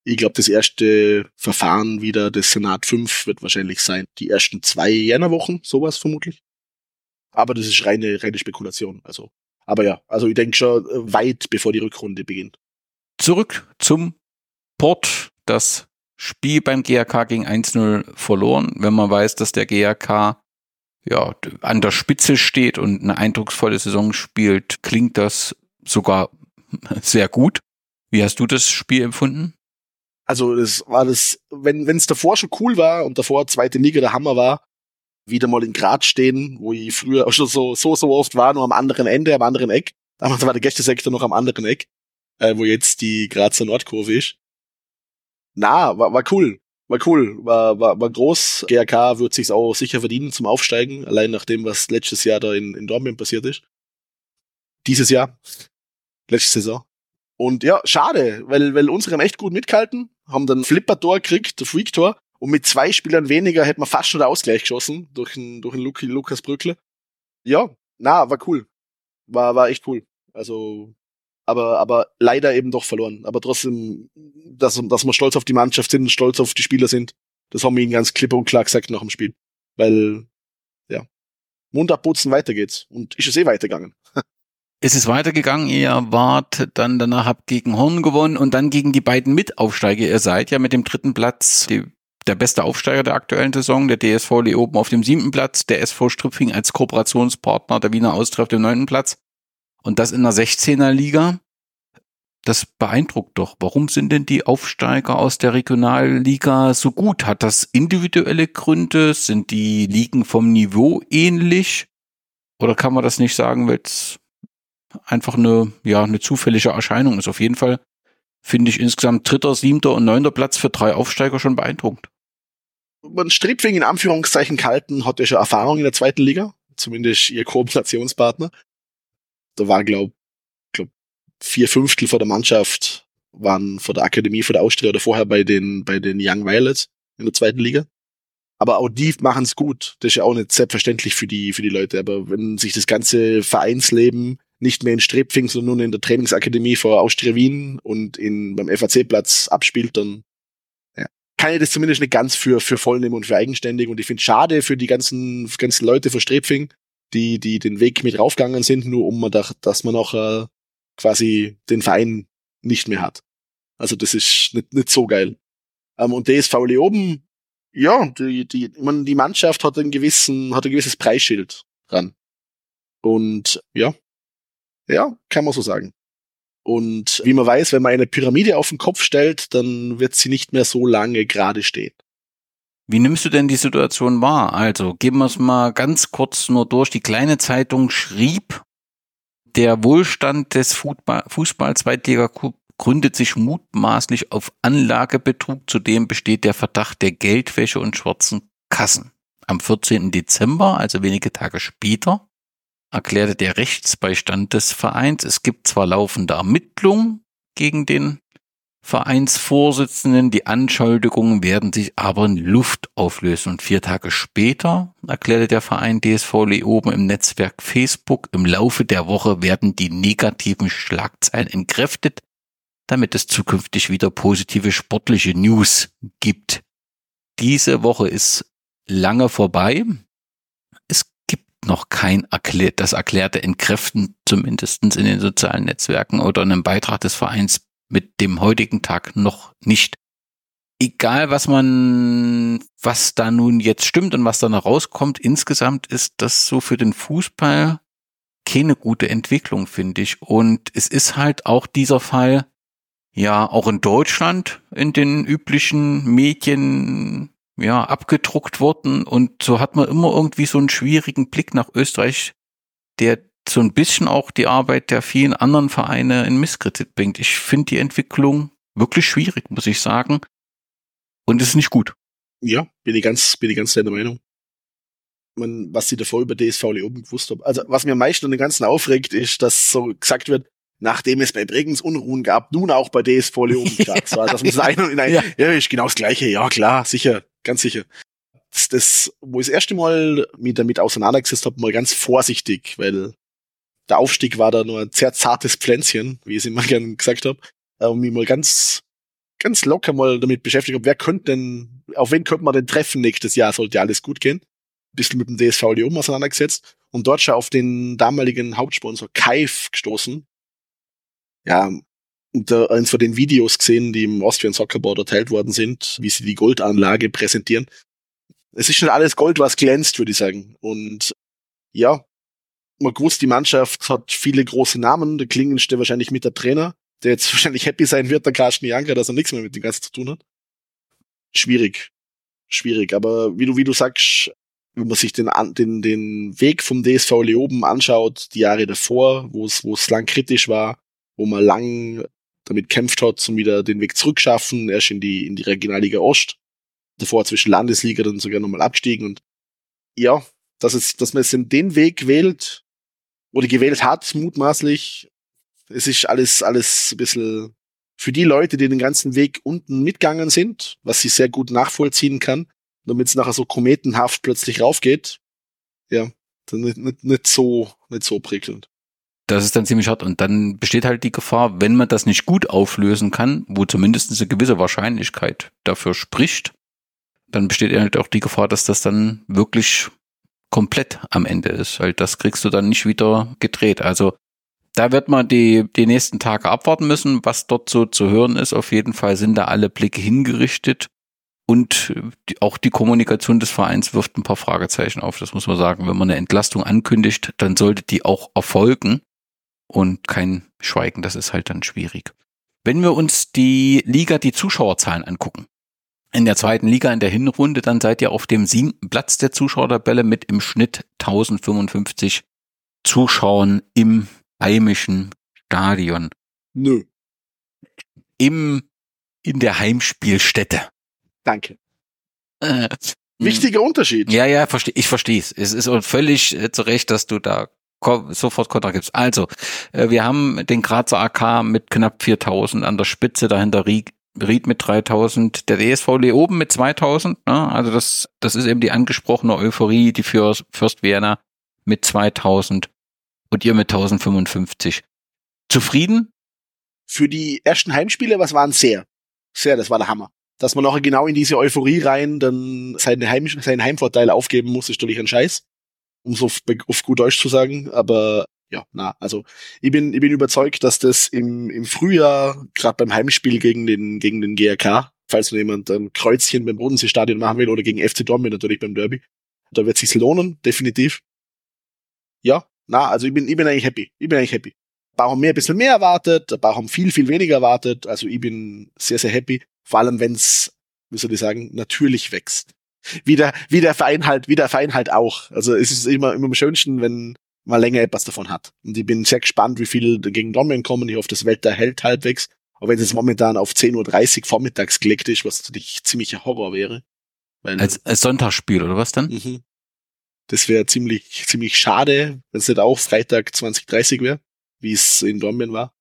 Ich glaube, das erste Verfahren wieder des Senat 5 wird wahrscheinlich sein. Die ersten zwei Jännerwochen, sowas vermutlich. Aber das ist reine, reine Spekulation. Also, aber ja, also ich denke schon äh, weit bevor die Rückrunde beginnt. Zurück zum Port. Das Spiel beim GAK ging 1-0 verloren. Wenn man weiß, dass der GAK ja, an der Spitze steht und eine eindrucksvolle Saison spielt, klingt das sogar sehr gut. Wie hast du das Spiel empfunden? Also das war das, wenn es davor schon cool war und davor zweite Liga der Hammer war, wieder mal in Graz stehen, wo ich früher schon so, so, so oft war, nur am anderen Ende, am anderen Eck. Damals war der Gästesektor noch am anderen Eck, äh, wo jetzt die Grazer Nordkurve ist. Na, war, war cool. War cool, war, war, war groß. GRK wird sich's auch sicher verdienen zum Aufsteigen, allein nach dem, was letztes Jahr da in, in Dortmund passiert ist. Dieses Jahr. Letzte Saison. Und ja, schade, weil, weil unsere haben echt gut mitgehalten, haben dann Flipper-Tor gekriegt, Freak-Tor, und mit zwei Spielern weniger hätte man fast schon den Ausgleich geschossen durch den, durch den Luki, Lukas Brückle. Ja, na, war cool. War, war echt cool. Also, aber, aber leider eben doch verloren. Aber trotzdem, dass, dass wir stolz auf die Mannschaft sind, stolz auf die Spieler sind, das haben wir ihnen ganz klipp und klar gesagt nach dem Spiel. Weil, ja, Mund abputzen, weiter geht's. Und ist es eh weitergegangen. Es ist weitergegangen, ihr wart dann danach habt gegen Horn gewonnen und dann gegen die beiden Mitaufsteiger. Ihr seid ja mit dem dritten Platz die, der beste Aufsteiger der aktuellen Saison, der DSV Leoben auf dem siebten Platz, der SV Strüpfing als Kooperationspartner der Wiener Austria auf dem neunten Platz. Und das in der 16er Liga. Das beeindruckt doch. Warum sind denn die Aufsteiger aus der Regionalliga so gut? Hat das individuelle Gründe? Sind die Ligen vom Niveau ähnlich? Oder kann man das nicht sagen, weil es einfach eine, ja, eine zufällige Erscheinung ist? Auf jeden Fall finde ich insgesamt dritter, siebter und neunter Platz für drei Aufsteiger schon beeindruckend. Man Stripfing in Anführungszeichen kalten hat ja schon Erfahrung in der zweiten Liga, zumindest ihr Kooperationspartner da war, glaub, glaub, vier Fünftel von der Mannschaft waren von der Akademie, von der Austria oder vorher bei den, bei den Young Violets in der zweiten Liga. Aber auch die machen es gut. Das ist ja auch nicht selbstverständlich für die, für die Leute. Aber wenn sich das ganze Vereinsleben nicht mehr in Strebfing, sondern nur in der Trainingsakademie vor Austria Wien und in, beim FAC-Platz abspielt, dann kann ich das zumindest nicht ganz für, für voll nehmen und für eigenständig. Und ich finde schade für die ganzen, ganzen Leute von Strebfing, die, die den Weg mit raufgegangen sind, nur um dass man auch äh, quasi den Verein nicht mehr hat. Also das ist nicht, nicht so geil. Ähm, und DSV Leoben, ja, die, die, man, die Mannschaft hat einen gewissen, hat ein gewisses Preisschild dran. Und ja, ja, kann man so sagen. Und wie man weiß, wenn man eine Pyramide auf den Kopf stellt, dann wird sie nicht mehr so lange gerade stehen. Wie nimmst du denn die Situation wahr? Also, geben wir es mal ganz kurz nur durch. Die kleine Zeitung schrieb, der Wohlstand des Fußball, Fußball Zweitliga gründet sich mutmaßlich auf Anlagebetrug. Zudem besteht der Verdacht der Geldwäsche und schwarzen Kassen. Am 14. Dezember, also wenige Tage später, erklärte der Rechtsbeistand des Vereins, es gibt zwar laufende Ermittlungen gegen den Vereinsvorsitzenden. Die Anschuldigungen werden sich aber in Luft auflösen. Und vier Tage später erklärte der Verein DSV Leoben im Netzwerk Facebook, im Laufe der Woche werden die negativen Schlagzeilen entkräftet, damit es zukünftig wieder positive sportliche News gibt. Diese Woche ist lange vorbei. Noch kein erklärt, das erklärte Entkräften, zumindestens in den sozialen Netzwerken oder in einem Beitrag des Vereins mit dem heutigen Tag noch nicht. Egal, was man, was da nun jetzt stimmt und was da noch rauskommt, insgesamt ist das so für den Fußball keine gute Entwicklung, finde ich. Und es ist halt auch dieser Fall, ja, auch in Deutschland in den üblichen Medien, ja, abgedruckt worden. Und so hat man immer irgendwie so einen schwierigen Blick nach Österreich, der so ein bisschen auch die Arbeit der vielen anderen Vereine in Misskredit bringt. Ich finde die Entwicklung wirklich schwierig, muss ich sagen. Und es ist nicht gut. Ja, bin ich ganz, bin ich ganz deiner Meinung. Man, was sie davor über DSV Leoben gewusst haben. Also, was mir am meisten an den ganzen aufregt, ist, dass so gesagt wird, nachdem es bei Bregenz Unruhen gab, nun auch bei DSV Leoben statt. So, dass man und in ein, ja. ja, ist genau das Gleiche. Ja, klar, sicher, ganz sicher. Das, das wo ich das erste Mal mit damit auseinandergesetzt habe, mal ganz vorsichtig, weil der Aufstieg war da nur ein sehr zartes Pflänzchen, wie ich es immer gern gesagt habe, äh, und mich mal ganz, ganz locker mal damit beschäftigt habe, wer könnte denn, auf wen könnte man denn treffen nächstes Jahr, sollte alles gut gehen. Ein bisschen mit dem DSV Leon auseinandergesetzt und dort schon auf den damaligen Hauptsponsor Kaif gestoßen. Ja, da eins von den Videos gesehen, die im Austrian Soccer Board erteilt worden sind, wie sie die Goldanlage präsentieren. Es ist schon alles Gold, was glänzt, würde ich sagen. Und ja, man gewusst, die Mannschaft hat viele große Namen. Der klingendste wahrscheinlich mit der Trainer, der jetzt wahrscheinlich happy sein wird, der Carsten Janker, dass er nichts mehr mit dem Ganzen zu tun hat. Schwierig. Schwierig. Aber wie du, wie du sagst, wenn man sich den, den, den Weg vom DSV Leoben anschaut, die Jahre davor, wo es, wo es lang kritisch war, wo man lang damit kämpft hat, zum wieder den Weg zurückschaffen, erst in die, in die Regionalliga Ost, davor zwischen Landesliga dann sogar nochmal abgestiegen und ja, dass es, dass man es in den Weg wählt, oder gewählt hat, mutmaßlich. Es ist alles, alles ein bisschen für die Leute, die den ganzen Weg unten mitgegangen sind, was sie sehr gut nachvollziehen kann, damit es nachher so kometenhaft plötzlich raufgeht. Ja, dann nicht, nicht, nicht so, nicht so prickelnd. Das ist dann ziemlich hart. Und dann besteht halt die Gefahr, wenn man das nicht gut auflösen kann, wo zumindest eine gewisse Wahrscheinlichkeit dafür spricht, dann besteht halt auch die Gefahr, dass das dann wirklich komplett am Ende ist, weil das kriegst du dann nicht wieder gedreht. Also da wird man die, die nächsten Tage abwarten müssen, was dort so zu hören ist. Auf jeden Fall sind da alle Blicke hingerichtet. Und die, auch die Kommunikation des Vereins wirft ein paar Fragezeichen auf. Das muss man sagen. Wenn man eine Entlastung ankündigt, dann sollte die auch erfolgen und kein Schweigen. Das ist halt dann schwierig. Wenn wir uns die Liga, die Zuschauerzahlen angucken, in der zweiten Liga in der Hinrunde, dann seid ihr auf dem siebten Platz der Zuschauertabelle mit im Schnitt 1055 Zuschauern im heimischen Stadion. Nö. Im, in der Heimspielstätte. Danke. Äh, Wichtiger Unterschied. Ja, ja, versteh, ich verstehe es. Es ist völlig äh, zu Recht, dass du da sofort Kontra gibst. Also, äh, wir haben den Grazer AK mit knapp 4000 an der Spitze, dahinter Ried, Ried mit 3000, der DSV Leoben mit 2000. Ne? Also das, das ist eben die angesprochene Euphorie, die für Fürst Vienna mit 2000 und ihr mit 1055. Zufrieden? Für die ersten Heimspiele, was waren sehr? Sehr, das war der Hammer. Dass man noch genau in diese Euphorie rein dann seinen, Heim, seinen Heimvorteil aufgeben muss, ist natürlich ein Scheiß. Um so auf, auf gut Deutsch zu sagen. Aber ja, na, also ich bin, ich bin überzeugt, dass das im, im Frühjahr, gerade beim Heimspiel gegen den, gegen den GRK, falls noch jemand ein Kreuzchen beim Bodenseestadion machen will oder gegen FC Dortmund natürlich beim Derby, da wird sich's lohnen, definitiv. Ja, na, also ich bin, ich bin eigentlich happy. Ich bin eigentlich happy. Ein haben mehr, ein bisschen mehr erwartet, ein haben viel, viel weniger erwartet. Also ich bin sehr, sehr happy. Vor allem, wenn's, wie soll ich sagen, natürlich wächst. Wie der, wie der Verein halt, wie der Verein halt auch. Also es ist immer, immer am schönsten, wenn, mal länger etwas davon hat. Und ich bin sehr gespannt, wie viel gegen Dortmund kommen. Ich hoffe, das Wetter hält halbwegs. Aber wenn es momentan auf 10.30 Uhr vormittags gelegt ist, was natürlich ziemlicher Horror wäre. Als, als Sonntagsspiel, oder was dann? Mhm. Das wäre ziemlich, ziemlich schade, wenn es nicht auch Freitag 2030 wäre, wie es in Dortmund war.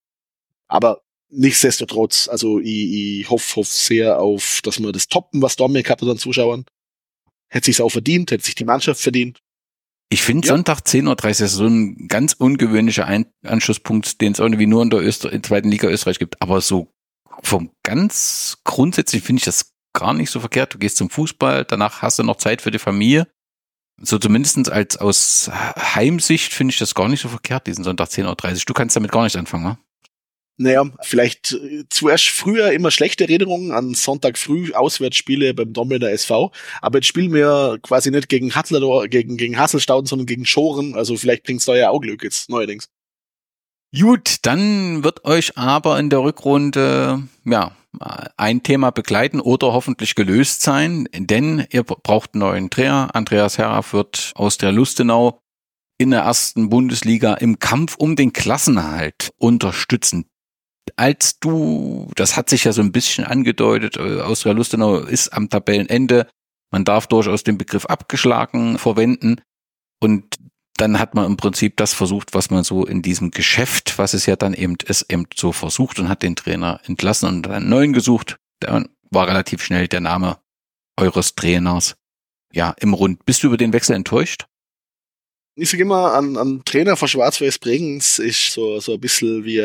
Aber nichtsdestotrotz, also ich, ich hoffe hoff sehr auf, dass wir das toppen, was Dortmund gehabt hat an Zuschauern. Hätte sich's auch verdient, hätte sich die Mannschaft verdient. Ich finde ja. Sonntag 10.30 Uhr so ein ganz ungewöhnlicher ein Anschlusspunkt, den es irgendwie nur in der, Öster in der zweiten Liga Österreich gibt. Aber so vom ganz grundsätzlich finde ich das gar nicht so verkehrt. Du gehst zum Fußball, danach hast du noch Zeit für die Familie. So zumindestens als aus Heimsicht finde ich das gar nicht so verkehrt, diesen Sonntag 10.30 Uhr. Du kannst damit gar nicht anfangen, wa? Naja, vielleicht äh, zuerst früher immer schlechte Erinnerungen an Sonntag früh Auswärtsspiele beim Dommener SV, aber jetzt spielen wir quasi nicht gegen Hattler, gegen, gegen Hasselstauden, sondern gegen Schoren, also vielleicht bringt's da ja auch Glück jetzt, neuerdings. Gut, dann wird euch aber in der Rückrunde, ja, ein Thema begleiten oder hoffentlich gelöst sein, denn ihr braucht einen neuen Trainer. Andreas Herraff wird aus der Lustenau in der ersten Bundesliga im Kampf um den Klassenerhalt unterstützen als du, das hat sich ja so ein bisschen angedeutet, äh, Austria Lustenau ist am Tabellenende. Man darf durchaus den Begriff abgeschlagen verwenden. Und dann hat man im Prinzip das versucht, was man so in diesem Geschäft, was es ja dann eben ist, eben so versucht und hat den Trainer entlassen und einen neuen gesucht. Da war relativ schnell der Name eures Trainers. Ja, im Rund. Bist du über den Wechsel enttäuscht? Ich sage immer, an, an Trainer von Schwarz-Weiß Bregenz ist so, so ein bisschen wie,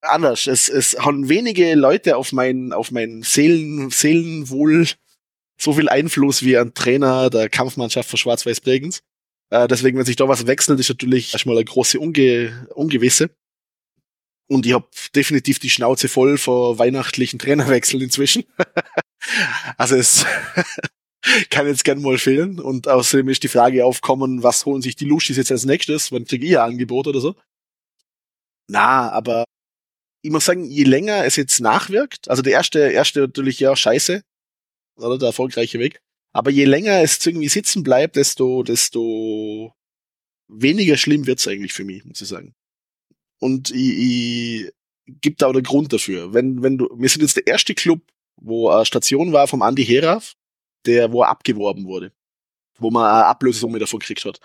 anders. Es, es haben wenige Leute auf mein, auf mein Seelen, Seelenwohl so viel Einfluss wie ein Trainer der Kampfmannschaft von Schwarz-Weiß Bregenz. Äh, deswegen, wenn sich da was wechselt, ist natürlich erstmal eine große Unge Ungewisse. Und ich habe definitiv die Schnauze voll vor weihnachtlichen Trainerwechseln inzwischen. also es kann jetzt gern mal fehlen. Und außerdem ist die Frage aufkommen, was holen sich die Luschis jetzt als nächstes? Wann kriege ich ein Angebot oder so? Na, aber ich muss sagen, je länger es jetzt nachwirkt, also der erste, erste natürlich ja scheiße, oder der erfolgreiche Weg, aber je länger es irgendwie sitzen bleibt, desto, desto weniger schlimm wird's eigentlich für mich, muss ich sagen. Und ich, ich gibt da auch einen Grund dafür. Wenn, wenn du, wir sind jetzt der erste Club, wo eine Station war vom Andy Heraf, der, wo er abgeworben wurde, wo man eine Ablösesumme davon gekriegt hat.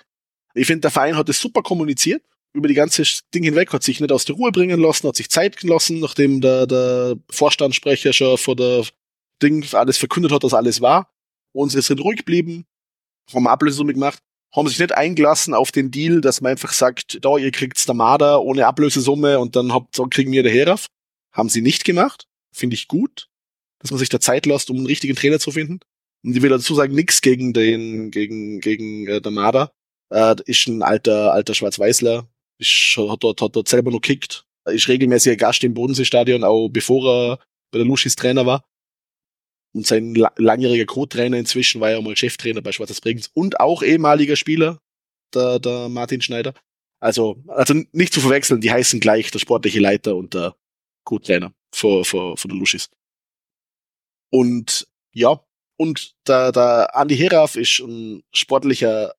Ich finde, der Verein hat das super kommuniziert, über die ganze Ding hinweg, hat sich nicht aus der Ruhe bringen lassen, hat sich Zeit gelassen, nachdem der, der Vorstandssprecher schon vor der Ding alles verkündet hat, dass alles war. Und sie sind ruhig geblieben, haben Ablösesumme gemacht, haben sich nicht eingelassen auf den Deal, dass man einfach sagt, da, ihr kriegt's der Marder ohne Ablösesumme und dann habt, dann kriegen wir der Heraf. Haben sie nicht gemacht. Finde ich gut, dass man sich da Zeit lässt, um einen richtigen Trainer zu finden. Und ich will dazu sagen, nichts gegen den, gegen, gegen äh, der Marder. Äh, ist ein alter, alter Schwarz-Weißler. Ist, hat dort, hat dort selber noch kickt. Ist regelmäßiger Gast im Bodensee-Stadion, auch bevor er bei der Luschis Trainer war. Und sein langjähriger Co-Trainer inzwischen war ja mal Cheftrainer bei Schwarzes Bregenz und auch ehemaliger Spieler, der, der Martin Schneider. Also, also nicht zu verwechseln, die heißen gleich der sportliche Leiter und der Co-Trainer von, von, von der Luschis. Und ja, und der, der Andi Heraf ist ein sportlicher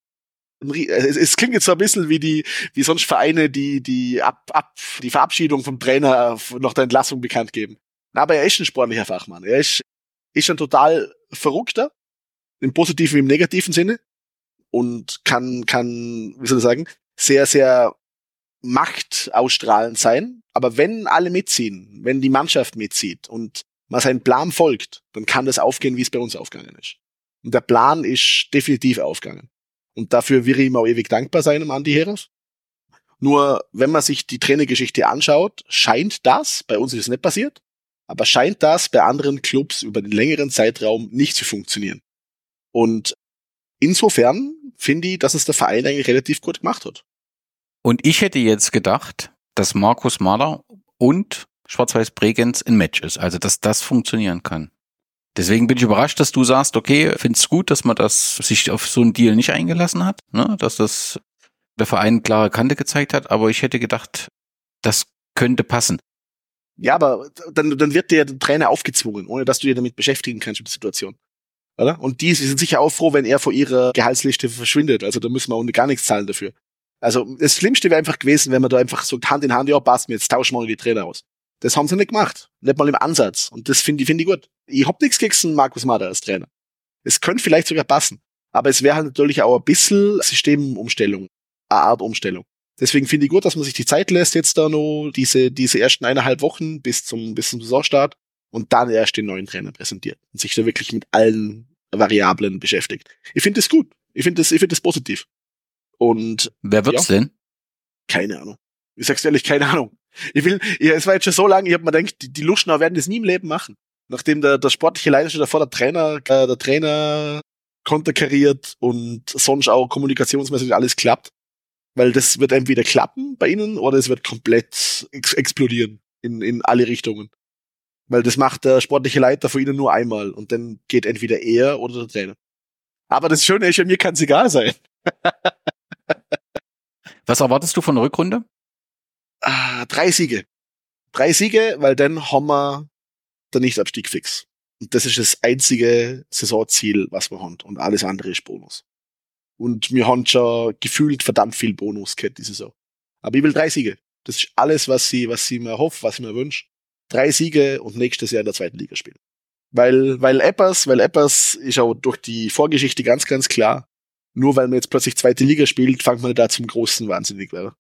es, es klingt jetzt so ein bisschen wie die, wie sonst Vereine, die, die ab, ab, die Verabschiedung vom Trainer nach der Entlassung bekannt geben. Aber er ist ein sportlicher Fachmann. Er ist ist ein total verrückter, im positiven wie im negativen Sinne und kann, kann, wie soll ich sagen, sehr, sehr machtausstrahlend sein. Aber wenn alle mitziehen, wenn die Mannschaft mitzieht und man seinen Plan folgt, dann kann das aufgehen, wie es bei uns aufgegangen ist. Und der Plan ist definitiv aufgegangen. Und dafür ich ihm auch ewig dankbar sein, um Andi Heras. Nur, wenn man sich die Trainergeschichte anschaut, scheint das, bei uns ist es nicht passiert, aber scheint das bei anderen Clubs über den längeren Zeitraum nicht zu funktionieren. Und insofern finde ich, dass es der Verein eigentlich relativ gut gemacht hat. Und ich hätte jetzt gedacht, dass Markus Mahler und Schwarz-Weiß Bregenz ein Match ist, also dass das funktionieren kann. Deswegen bin ich überrascht, dass du sagst, okay, findest gut, dass man das sich auf so einen Deal nicht eingelassen hat, ne? dass das der Verein klare Kante gezeigt hat, aber ich hätte gedacht, das könnte passen. Ja, aber dann, dann wird dir der Trainer aufgezwungen, ohne dass du dir damit beschäftigen kannst mit der Situation. Oder? Und die sind sicher auch froh, wenn er vor ihrer Gehaltsliste verschwindet. Also da müssen wir ohne gar nichts zahlen dafür. Also das Schlimmste wäre einfach gewesen, wenn man da einfach so Hand in Hand, ja, passt mir, jetzt tauschen wir die Trainer aus. Das haben sie nicht gemacht. Nicht mal im Ansatz. Und das finde ich, finde ich gut. Ich hab nichts gegen Markus Mader als Trainer. Es könnte vielleicht sogar passen. Aber es wäre halt natürlich auch ein bisschen Systemumstellung. Eine Art Umstellung. Deswegen finde ich gut, dass man sich die Zeit lässt jetzt da noch diese, diese ersten eineinhalb Wochen bis zum, bis zum Saisonstart und dann erst den neuen Trainer präsentiert und sich da wirklich mit allen Variablen beschäftigt. Ich finde das gut. Ich finde das, ich finde das positiv. Und. Wer wird's ja, denn? Keine Ahnung. Ich sag's ehrlich, keine Ahnung. Ich will, ja, es war jetzt schon so lange, ich habe mir gedacht, die, die Luschner werden das nie im Leben machen. Nachdem der, der sportliche Leiter schon davor der Trainer, äh, der Trainer konterkariert und sonst auch kommunikationsmäßig alles klappt, weil das wird entweder klappen bei ihnen oder es wird komplett ex explodieren in, in alle Richtungen. Weil das macht der sportliche Leiter von ihnen nur einmal und dann geht entweder er oder der Trainer. Aber das Schöne ist ja, mir kann es egal sein. Was erwartest du von der Rückrunde? Ah, drei Siege. Drei Siege, weil dann haben wir den Nichtabstieg fix. Und das ist das einzige Saisonziel, was wir haben. Und alles andere ist Bonus. Und wir haben schon gefühlt verdammt viel Bonus gehabt diese Saison. Aber ich will drei Siege. Das ist alles, was sie, was sie mir hofft, was sie mir wünscht. Drei Siege und nächstes Jahr in der zweiten Liga spielen. Weil, weil Eppers, weil Eppers ist auch durch die Vorgeschichte ganz, ganz klar. Nur weil man jetzt plötzlich zweite Liga spielt, fängt man da zum großen Wahnsinnig werden.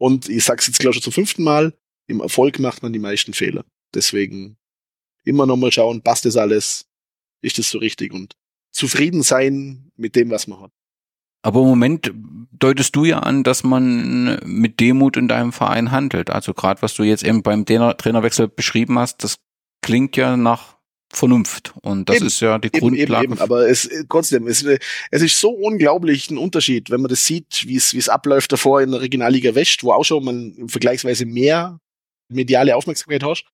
Und ich sag's jetzt, glaube ich, schon zum fünften Mal. Im Erfolg macht man die meisten Fehler. Deswegen immer nochmal schauen, passt das alles? Ist das so richtig? Und zufrieden sein mit dem, was man hat. Aber im Moment deutest du ja an, dass man mit Demut in deinem Verein handelt. Also gerade was du jetzt eben beim Trainer Trainerwechsel beschrieben hast, das klingt ja nach Vernunft. Und das eben, ist ja die eben, Grundlage. Eben, eben. Aber es trotzdem, es, es ist so unglaublich ein Unterschied, wenn man das sieht, wie es, wie es abläuft davor in der Regionalliga West, wo auch schon man vergleichsweise mehr mediale Aufmerksamkeit hast,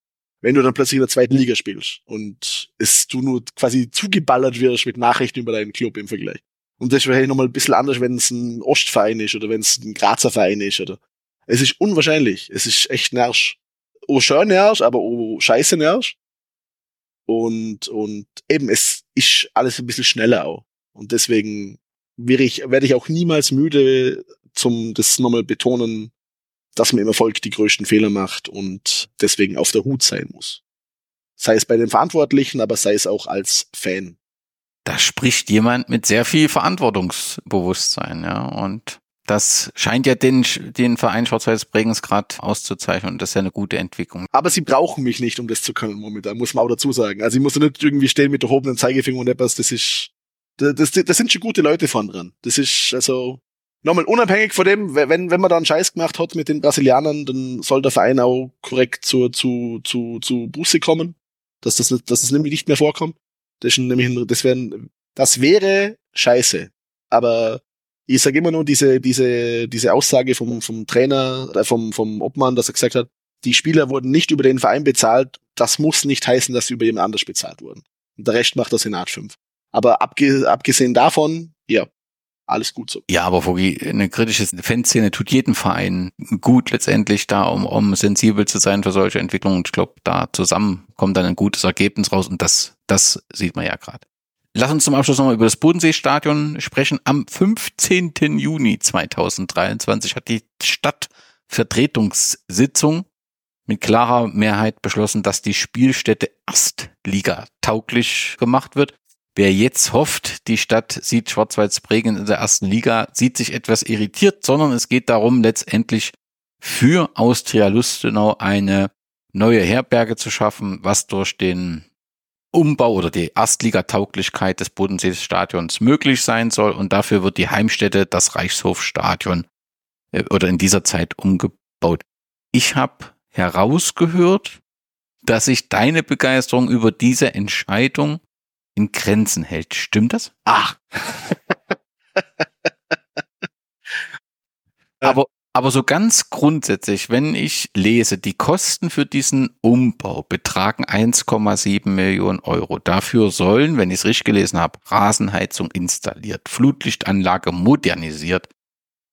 wenn du dann plötzlich in der zweiten Liga spielst und es du nur quasi zugeballert wirst mit Nachrichten über deinen Club im Vergleich. Und das wäre nochmal ein bisschen anders, wenn es ein Ostverein ist oder wenn es ein Grazer Verein ist oder. Es ist unwahrscheinlich. Es ist echt narsch. oh schön nervt, aber oh scheiße nervt. Und, und eben, es ist alles ein bisschen schneller auch. Und deswegen werde ich, werde ich auch niemals müde, zum das nochmal betonen, dass man im Erfolg die größten Fehler macht und deswegen auf der Hut sein muss. Sei es bei den Verantwortlichen, aber sei es auch als Fan. Da spricht jemand mit sehr viel Verantwortungsbewusstsein, ja. Und das scheint ja den, den Verein Schwarz-Weiß Bregenz gerade auszuzeichnen und das ist ja eine gute Entwicklung. Aber sie brauchen mich nicht, um das zu können momentan, muss man auch dazu sagen. Also ich muss nicht irgendwie stehen mit erhobenen Zeigefinger und etwas, das ist, das, das, das sind schon gute Leute von dran. Das ist, also, nochmal unabhängig von dem, wenn, wenn man da einen Scheiß gemacht hat mit den Brasilianern, dann soll der Verein auch korrekt zu, zu, zu, zu Buße kommen, dass das, dass das nämlich nicht mehr vorkommt. Das, ist nämlich, das, wären, das wäre scheiße. Aber ich sage immer nur diese, diese, diese Aussage vom, vom Trainer, äh, vom, vom Obmann, dass er gesagt hat, die Spieler wurden nicht über den Verein bezahlt. Das muss nicht heißen, dass sie über jemand anders bezahlt wurden. Und der Rest macht der Senat 5. Aber abge, abgesehen davon, ja, alles gut so. Ja, aber Vogi, eine kritische Fanszene tut jedem Verein gut letztendlich da, um, um sensibel zu sein für solche Entwicklungen. Und ich glaube, da zusammen kommt dann ein gutes Ergebnis raus und das, das sieht man ja gerade. Lass uns zum Abschluss nochmal über das Bodenseestadion sprechen. Am 15. Juni 2023 hat die Stadtvertretungssitzung mit klarer Mehrheit beschlossen, dass die Spielstätte Erstliga tauglich gemacht wird. Wer jetzt hofft, die Stadt sieht Schwarz-Weiß Bregenz in der ersten Liga, sieht sich etwas irritiert, sondern es geht darum, letztendlich für Austria Lustenau eine neue Herberge zu schaffen, was durch den Umbau oder die Erstligatauglichkeit des Bodenseestadions möglich sein soll. Und dafür wird die Heimstätte, das Reichshofstadion, äh, oder in dieser Zeit umgebaut. Ich habe herausgehört, dass sich deine Begeisterung über diese Entscheidung in Grenzen hält. Stimmt das? Ach. aber, aber so ganz grundsätzlich, wenn ich lese, die Kosten für diesen Umbau betragen 1,7 Millionen Euro. Dafür sollen, wenn ich es richtig gelesen habe, Rasenheizung installiert, Flutlichtanlage modernisiert,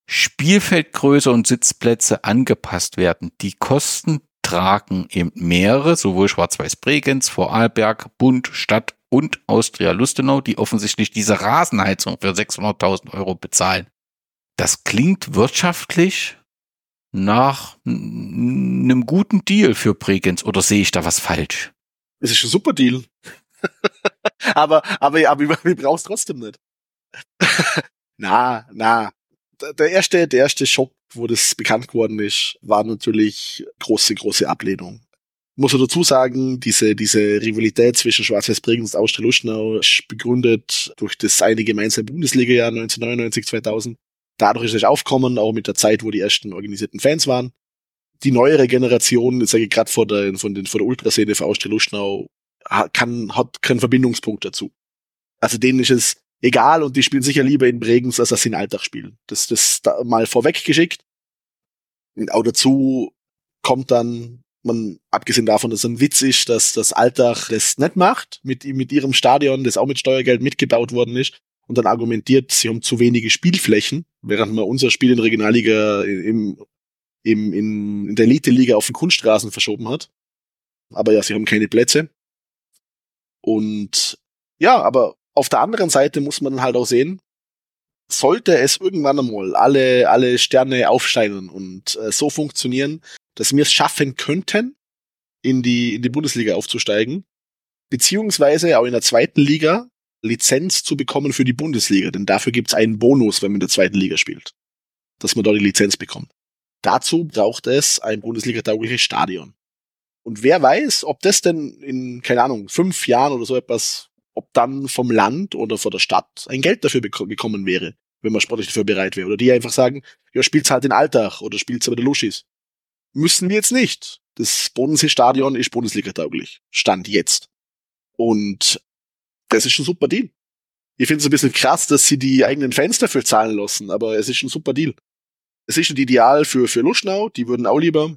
Spielfeldgröße und Sitzplätze angepasst werden. Die Kosten tragen eben mehrere, sowohl Schwarz-Weiß Bregenz, Vorarlberg, Bund, Stadt und Austria Lustenau, die offensichtlich diese Rasenheizung für 600.000 Euro bezahlen. Das klingt wirtschaftlich nach einem guten Deal für Bregenz oder sehe ich da was falsch? Es ist ein super Deal. aber, aber, aber wir brauchen es trotzdem nicht. na, na. Der erste, der erste Schock, wo das bekannt geworden ist, war natürlich große, große Ablehnung muss man dazu sagen, diese, diese Rivalität zwischen Schwarz-Weiß Bregenz und Austria Luschnau ist begründet durch das eine gemeinsame Bundesliga-Jahr 1999, 2000. Dadurch ist es aufkommen, auch mit der Zeit, wo die ersten organisierten Fans waren. Die neuere Generation, jetzt sage ich gerade vor der, von den, vor der Ultraszene für Austria Luschnau, kann, hat keinen Verbindungspunkt dazu. Also denen ist es egal und die spielen sicher lieber in Bregenz, als dass sie in Alltag spielen. Das, das da mal vorweggeschickt. Auch dazu kommt dann man, abgesehen davon, dass es ein Witz ist, dass das Alltag das nicht macht, mit, mit ihrem Stadion, das auch mit Steuergeld mitgebaut worden ist, und dann argumentiert, sie haben zu wenige Spielflächen, während man unser Spiel in der Regionalliga im, im, in, in der Elite-Liga auf den Kunststraßen verschoben hat. Aber ja, sie haben keine Plätze. Und ja, aber auf der anderen Seite muss man halt auch sehen, sollte es irgendwann einmal alle, alle Sterne aufsteigen und äh, so funktionieren, dass wir es schaffen könnten, in die, in die Bundesliga aufzusteigen, beziehungsweise auch in der zweiten Liga Lizenz zu bekommen für die Bundesliga, denn dafür gibt es einen Bonus, wenn man in der zweiten Liga spielt, dass man dort die Lizenz bekommt. Dazu braucht es ein Bundesliga-taugliches Stadion. Und wer weiß, ob das denn in, keine Ahnung, fünf Jahren oder so etwas, ob dann vom Land oder von der Stadt ein Geld dafür gekommen wäre, wenn man sportlich dafür bereit wäre. Oder die einfach sagen, ja, spielt's halt in Alltag oder spielt's aber der Luschis müssen wir jetzt nicht. Das Bodensee-Stadion ist Bundesliga-tauglich. Stand jetzt. Und das ist ein super Deal. Ich finde es ein bisschen krass, dass sie die eigenen Fans dafür zahlen lassen, aber es ist ein super Deal. Es ist ein Ideal für, für Luschnau, die würden auch lieber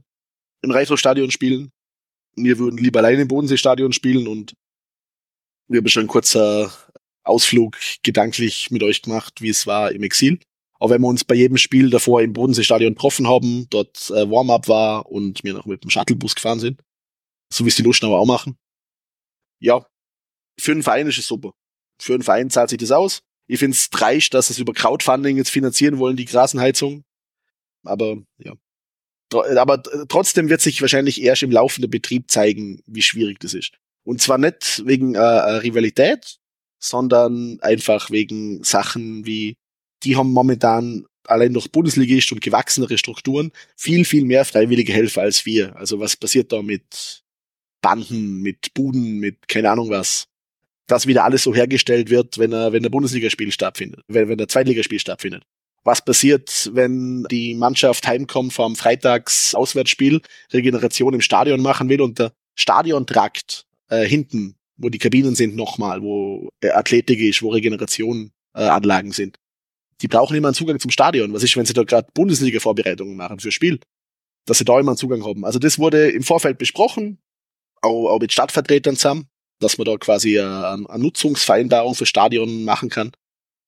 im Reithof-Stadion spielen. Wir würden lieber allein im Bodensee-Stadion spielen und wir haben schon ein kurzer Ausflug gedanklich mit euch gemacht, wie es war im Exil. Auch wenn wir uns bei jedem Spiel davor im Bodenseestadion getroffen haben, dort äh, Warm-up war und wir noch mit dem Shuttlebus gefahren sind. So wie es die Luschnauer auch machen. Ja, für einen Verein ist es super. Für einen Verein zahlt sich das aus. Ich finde es dreist, dass es über Crowdfunding jetzt finanzieren wollen, die Grasenheizung. Aber ja. Aber trotzdem wird sich wahrscheinlich erst im laufenden Betrieb zeigen, wie schwierig das ist. Und zwar nicht wegen äh, äh Rivalität, sondern einfach wegen Sachen wie, die haben momentan allein durch Bundesligist und gewachsenere Strukturen viel, viel mehr freiwillige Helfer als wir. Also was passiert da mit Banden, mit Buden, mit keine Ahnung was das wieder alles so hergestellt wird, wenn er, wenn der Bundesligaspiel stattfindet, wenn, wenn der Zweitligaspiel stattfindet. Was passiert, wenn die Mannschaft heimkommt vom Freitags-Auswärtsspiel, Regeneration im Stadion machen will und der Stadiontrakt äh, hinten, wo die Kabinen sind nochmal, wo äh, Athletik ist, wo Regeneration-Anlagen äh, sind. Die brauchen immer einen Zugang zum Stadion. Was ist, wenn sie da gerade Bundesliga-Vorbereitungen machen für Spiel? Dass sie da immer einen Zugang haben. Also das wurde im Vorfeld besprochen, auch, auch mit Stadtvertretern zusammen dass man da quasi eine, eine Nutzungsvereinbarung für Stadion machen kann.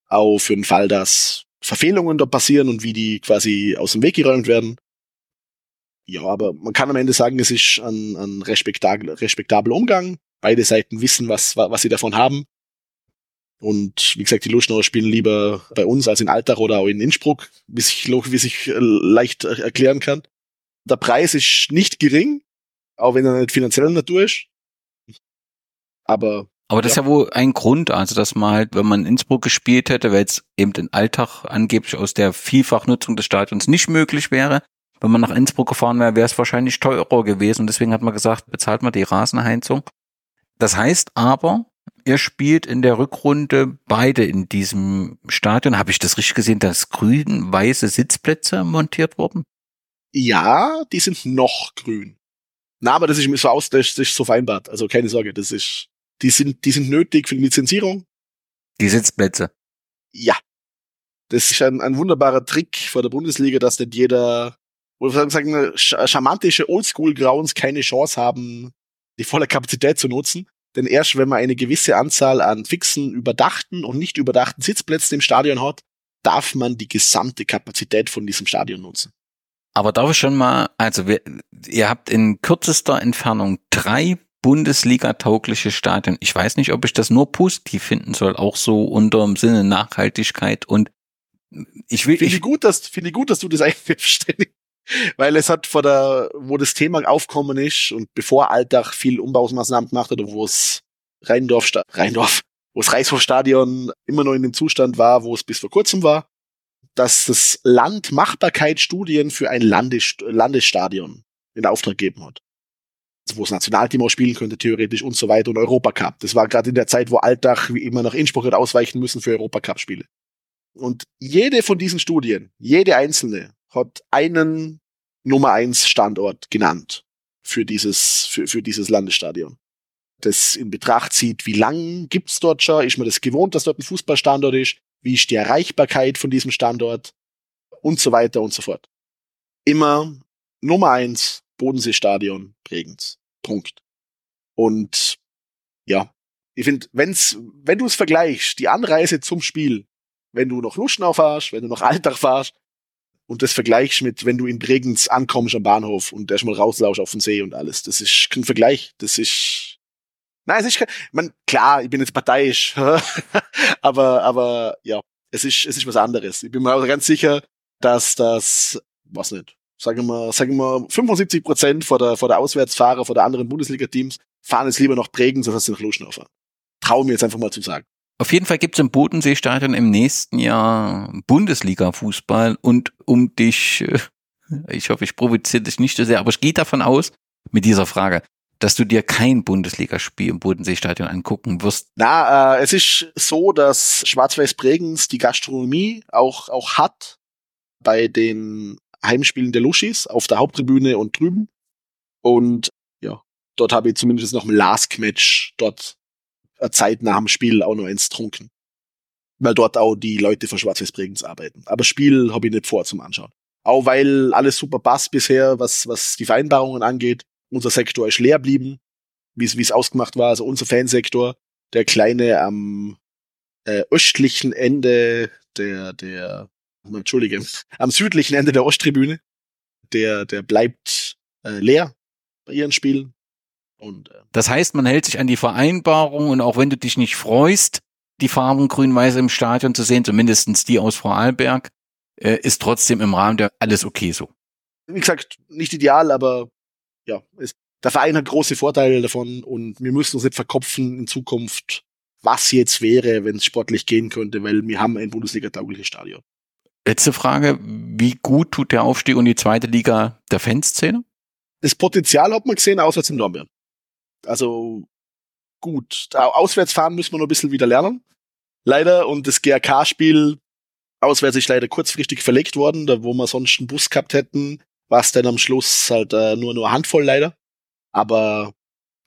Auch für den Fall, dass Verfehlungen da passieren und wie die quasi aus dem Weg geräumt werden. Ja, aber man kann am Ende sagen, es ist ein, ein respektabler, respektabler Umgang. Beide Seiten wissen, was, was sie davon haben. Und wie gesagt, die Luschnauer spielen lieber bei uns als in Altach oder auch in Innsbruck, wie sich, wie sich äh, leicht erklären kann. Der Preis ist nicht gering, auch wenn er nicht finanzieller Natur ist. Aber aber das ja. ist ja wohl ein Grund, also dass man halt, wenn man in Innsbruck gespielt hätte, weil es eben den Alltag angeblich aus der Vielfachnutzung des Stadions nicht möglich wäre, wenn man nach Innsbruck gefahren wäre, wäre es wahrscheinlich teurer gewesen. Und deswegen hat man gesagt, bezahlt man die Rasenheizung. Das heißt aber, ihr spielt in der Rückrunde beide in diesem Stadion. Habe ich das richtig gesehen, dass grün-weiße Sitzplätze montiert wurden? Ja, die sind noch grün. Na, aber das ist mir so aus, das ist so vereinbart. Also keine Sorge, das ist die sind, die sind nötig für die Lizenzierung. Die Sitzplätze. Ja. Das ist ein, ein wunderbarer Trick vor der Bundesliga, dass nicht jeder, oder sagen, charmantische Oldschool-Grounds keine Chance haben, die volle Kapazität zu nutzen. Denn erst wenn man eine gewisse Anzahl an fixen, überdachten und nicht überdachten Sitzplätzen im Stadion hat, darf man die gesamte Kapazität von diesem Stadion nutzen. Aber darf ich schon mal, also wir, ihr habt in kürzester Entfernung drei Bundesliga-taugliche Stadion. Ich weiß nicht, ob ich das nur positiv finden soll, auch so unter dem Sinne Nachhaltigkeit und ich will. Finde ich gut, dass, finde ich gut, dass du das einwirfst, weil es hat vor der, wo das Thema aufkommen ist und bevor Alltag viel Umbaumaßnahmen gemacht hat, wo es Rheindorf, Rheindorf, wo es Reichshofstadion immer noch in dem Zustand war, wo es bis vor kurzem war, dass das Land Machbarkeitsstudien für ein Landes Landesstadion in Auftrag gegeben hat wo das Nationalteam auch spielen könnte, theoretisch und so weiter und Europacup. Das war gerade in der Zeit, wo Alltag wie immer nach Innsbruck hat ausweichen müssen für Europacup-Spiele. Und jede von diesen Studien, jede einzelne, hat einen Nummer eins Standort genannt für dieses, für, für dieses Landesstadion. Das in Betracht zieht, wie lang gibt's dort schon, ist man das gewohnt, dass dort ein Fußballstandort ist, wie ist die Erreichbarkeit von diesem Standort und so weiter und so fort. Immer Nummer eins Bodenseestadion prägend. Punkt. Und ja, ich finde, wenn's, wenn du es vergleichst, die Anreise zum Spiel, wenn du noch Luschnau fahrst, wenn du noch Alltag fahrst und das vergleichst mit, wenn du in Bregenz ankommst am Bahnhof und erstmal rauslaufst auf den See und alles, das ist kein Vergleich, das ist, nein, es ist kein, man, klar, ich bin jetzt parteiisch, aber, aber, ja, es ist, es ist was anderes. Ich bin mir auch ganz sicher, dass das, was nicht, sagen wir, sagen wir 75 Prozent vor der, vor der Auswärtsfahrer, vor der anderen Bundesliga-Teams fahren jetzt lieber nach Bregenz, als sie nach Luschnau fahren. Traue mir jetzt einfach mal zu sagen. Auf jeden Fall gibt es im Bodenseestadion im nächsten Jahr Bundesliga-Fußball und um dich, äh, ich hoffe, ich provoziere dich nicht so sehr, aber ich gehe davon aus, mit dieser Frage, dass du dir kein Bundesligaspiel im Bodenseestadion angucken wirst. Na, äh, es ist so, dass Schwarz-Weiß Bregenz die Gastronomie auch, auch hat bei den Heimspielen der Luschis auf der Haupttribüne und drüben. Und ja, dort habe ich zumindest noch ein Last-Match dort eine Zeit nach dem Spiel auch noch eins trunken. Weil dort auch die Leute von Schwarz-Weiß Bregenz arbeiten. Aber Spiel habe ich nicht vor zum Anschauen. Auch weil alles super passt bisher, was, was die Vereinbarungen angeht. Unser Sektor ist leer blieben, wie es ausgemacht war. Also unser Fansektor, der kleine am äh, östlichen Ende der, der Entschuldige, am südlichen Ende der Osttribüne. Der, der bleibt äh, leer bei ihren Spielen. Und, äh, das heißt, man hält sich an die Vereinbarung und auch wenn du dich nicht freust, die Farben grün-weiß im Stadion zu sehen, zumindestens die aus Vorarlberg, äh, ist trotzdem im Rahmen der alles okay so. Wie gesagt, nicht ideal, aber ja, ist, der Verein hat große Vorteile davon und wir müssen uns nicht verkopfen in Zukunft, was jetzt wäre, wenn es sportlich gehen könnte, weil wir haben ein Bundesliga-taugliches Stadion. Letzte Frage, wie gut tut der Aufstieg und die zweite Liga der Fanszene? Das Potenzial hat man gesehen, auswärts in Dornbirn. Also gut. Auswärts fahren müssen wir noch ein bisschen wieder lernen. Leider. Und das GRK-Spiel auswärts ist leider kurzfristig verlegt worden, da wo wir sonst einen Bus gehabt hätten, war es dann am Schluss halt äh, nur nur Handvoll leider. Aber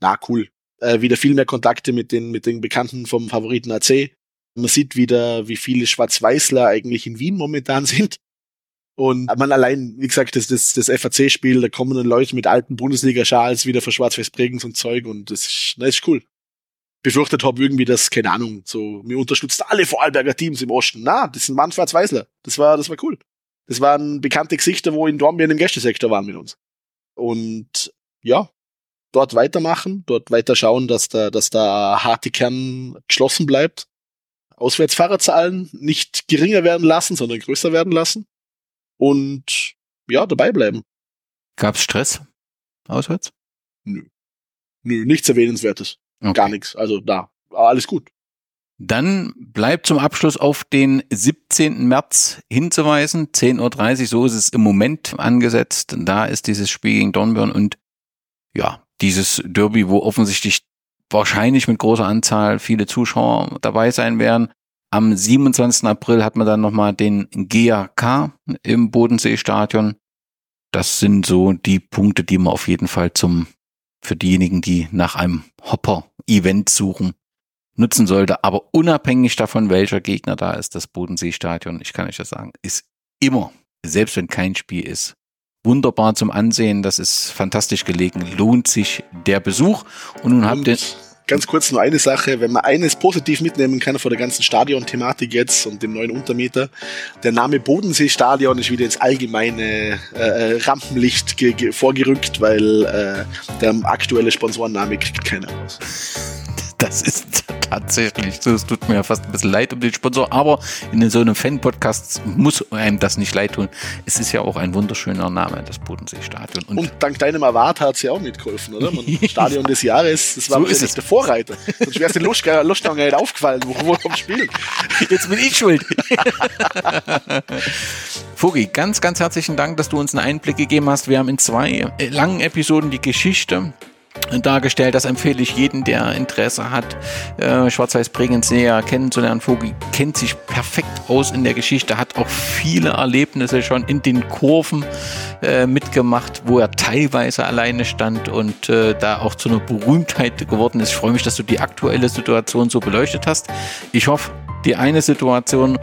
na cool. Äh, wieder viel mehr Kontakte mit den mit den Bekannten vom Favoriten AC. Man sieht wieder, wie viele Schwarz-Weißler eigentlich in Wien momentan sind. Und man allein, wie gesagt, das, das, das FAC-Spiel, da kommen dann Leute mit alten Bundesliga-Schals wieder für Schwarz-Weiß-Bregenz und Zeug und das ist, das ist cool. Befürchtet habe irgendwie das, keine Ahnung, so, mir unterstützt alle Vorarlberger Teams im Osten. Na, das sind Mann Schwarz-Weißler. Das war, das war cool. Das waren bekannte Gesichter, wo in Dornbirn im Gästesektor waren mit uns. Und ja, dort weitermachen, dort weiter schauen, dass da, dass da harte Kern geschlossen bleibt. Auswärtsfahrerzahlen nicht geringer werden lassen, sondern größer werden lassen und ja, dabei bleiben. Gab's Stress auswärts? Nö. Nö, nichts Erwähnenswertes. Okay. Gar nichts. Also da, alles gut. Dann bleibt zum Abschluss auf den 17. März hinzuweisen. 10.30 Uhr, so ist es im Moment angesetzt. Da ist dieses Spiel gegen Dornbirn und ja, dieses Derby, wo offensichtlich wahrscheinlich mit großer Anzahl viele Zuschauer dabei sein werden. Am 27. April hat man dann nochmal den GAK im Bodenseestadion. Das sind so die Punkte, die man auf jeden Fall zum, für diejenigen, die nach einem Hopper-Event suchen, nutzen sollte. Aber unabhängig davon, welcher Gegner da ist, das Bodenseestadion, ich kann euch das sagen, ist immer, selbst wenn kein Spiel ist, wunderbar zum Ansehen. Das ist fantastisch gelegen. Lohnt sich der Besuch. Und nun habt ihr ganz kurz nur eine Sache, wenn man eines positiv mitnehmen kann von der ganzen Stadion-Thematik jetzt und dem neuen Untermieter, der Name Bodensee-Stadion ist wieder ins allgemeine äh, Rampenlicht vorgerückt, weil äh, der aktuelle Sponsorenname kriegt keiner raus. Das ist tatsächlich so. Es tut mir ja fast ein bisschen leid um den Sponsor, aber in so einem Fan-Podcast muss einem das nicht leid tun. Es ist ja auch ein wunderschöner Name, das Bodensee-Stadion. Und, Und, dank deinem Award hat es ja auch mitgeholfen, oder? Man, Stadion des Jahres, das war so ist es. der Vorreiter. Sonst wäre es den Luschgang nicht aufgefallen, wo wir vom Spiel. Jetzt bin ich schuld. Fogi, ganz, ganz herzlichen Dank, dass du uns einen Einblick gegeben hast. Wir haben in zwei langen Episoden die Geschichte dargestellt. Das empfehle ich jedem, der Interesse hat, äh, Schwarz-Weiß Bregenz näher kennenzulernen. Vogel kennt sich perfekt aus in der Geschichte, hat auch viele Erlebnisse schon in den Kurven äh, mitgemacht, wo er teilweise alleine stand und äh, da auch zu einer Berühmtheit geworden ist. Ich freue mich, dass du die aktuelle Situation so beleuchtet hast. Ich hoffe, die eine Situation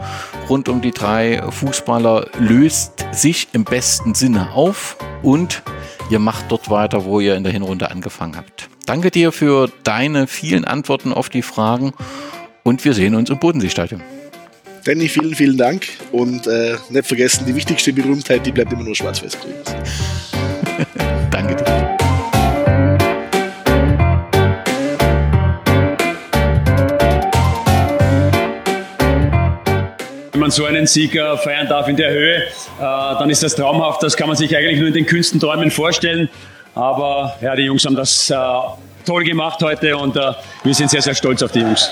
rund um die drei Fußballer löst sich im besten Sinne auf und ihr macht dort weiter, wo ihr in der Hinrunde angefangen habt. Danke dir für deine vielen Antworten auf die Fragen und wir sehen uns im Bodenseestadion. Danny, vielen, vielen Dank und äh, nicht vergessen, die wichtigste Berühmtheit, die bleibt immer nur schwarz-weiß Danke dir. Wenn man so einen Sieg äh, feiern darf in der Höhe, äh, dann ist das traumhaft. Das kann man sich eigentlich nur in den kühnsten Träumen vorstellen. Aber ja, die Jungs haben das äh, toll gemacht heute und wir sind sehr, sehr stolz auf die Jungs.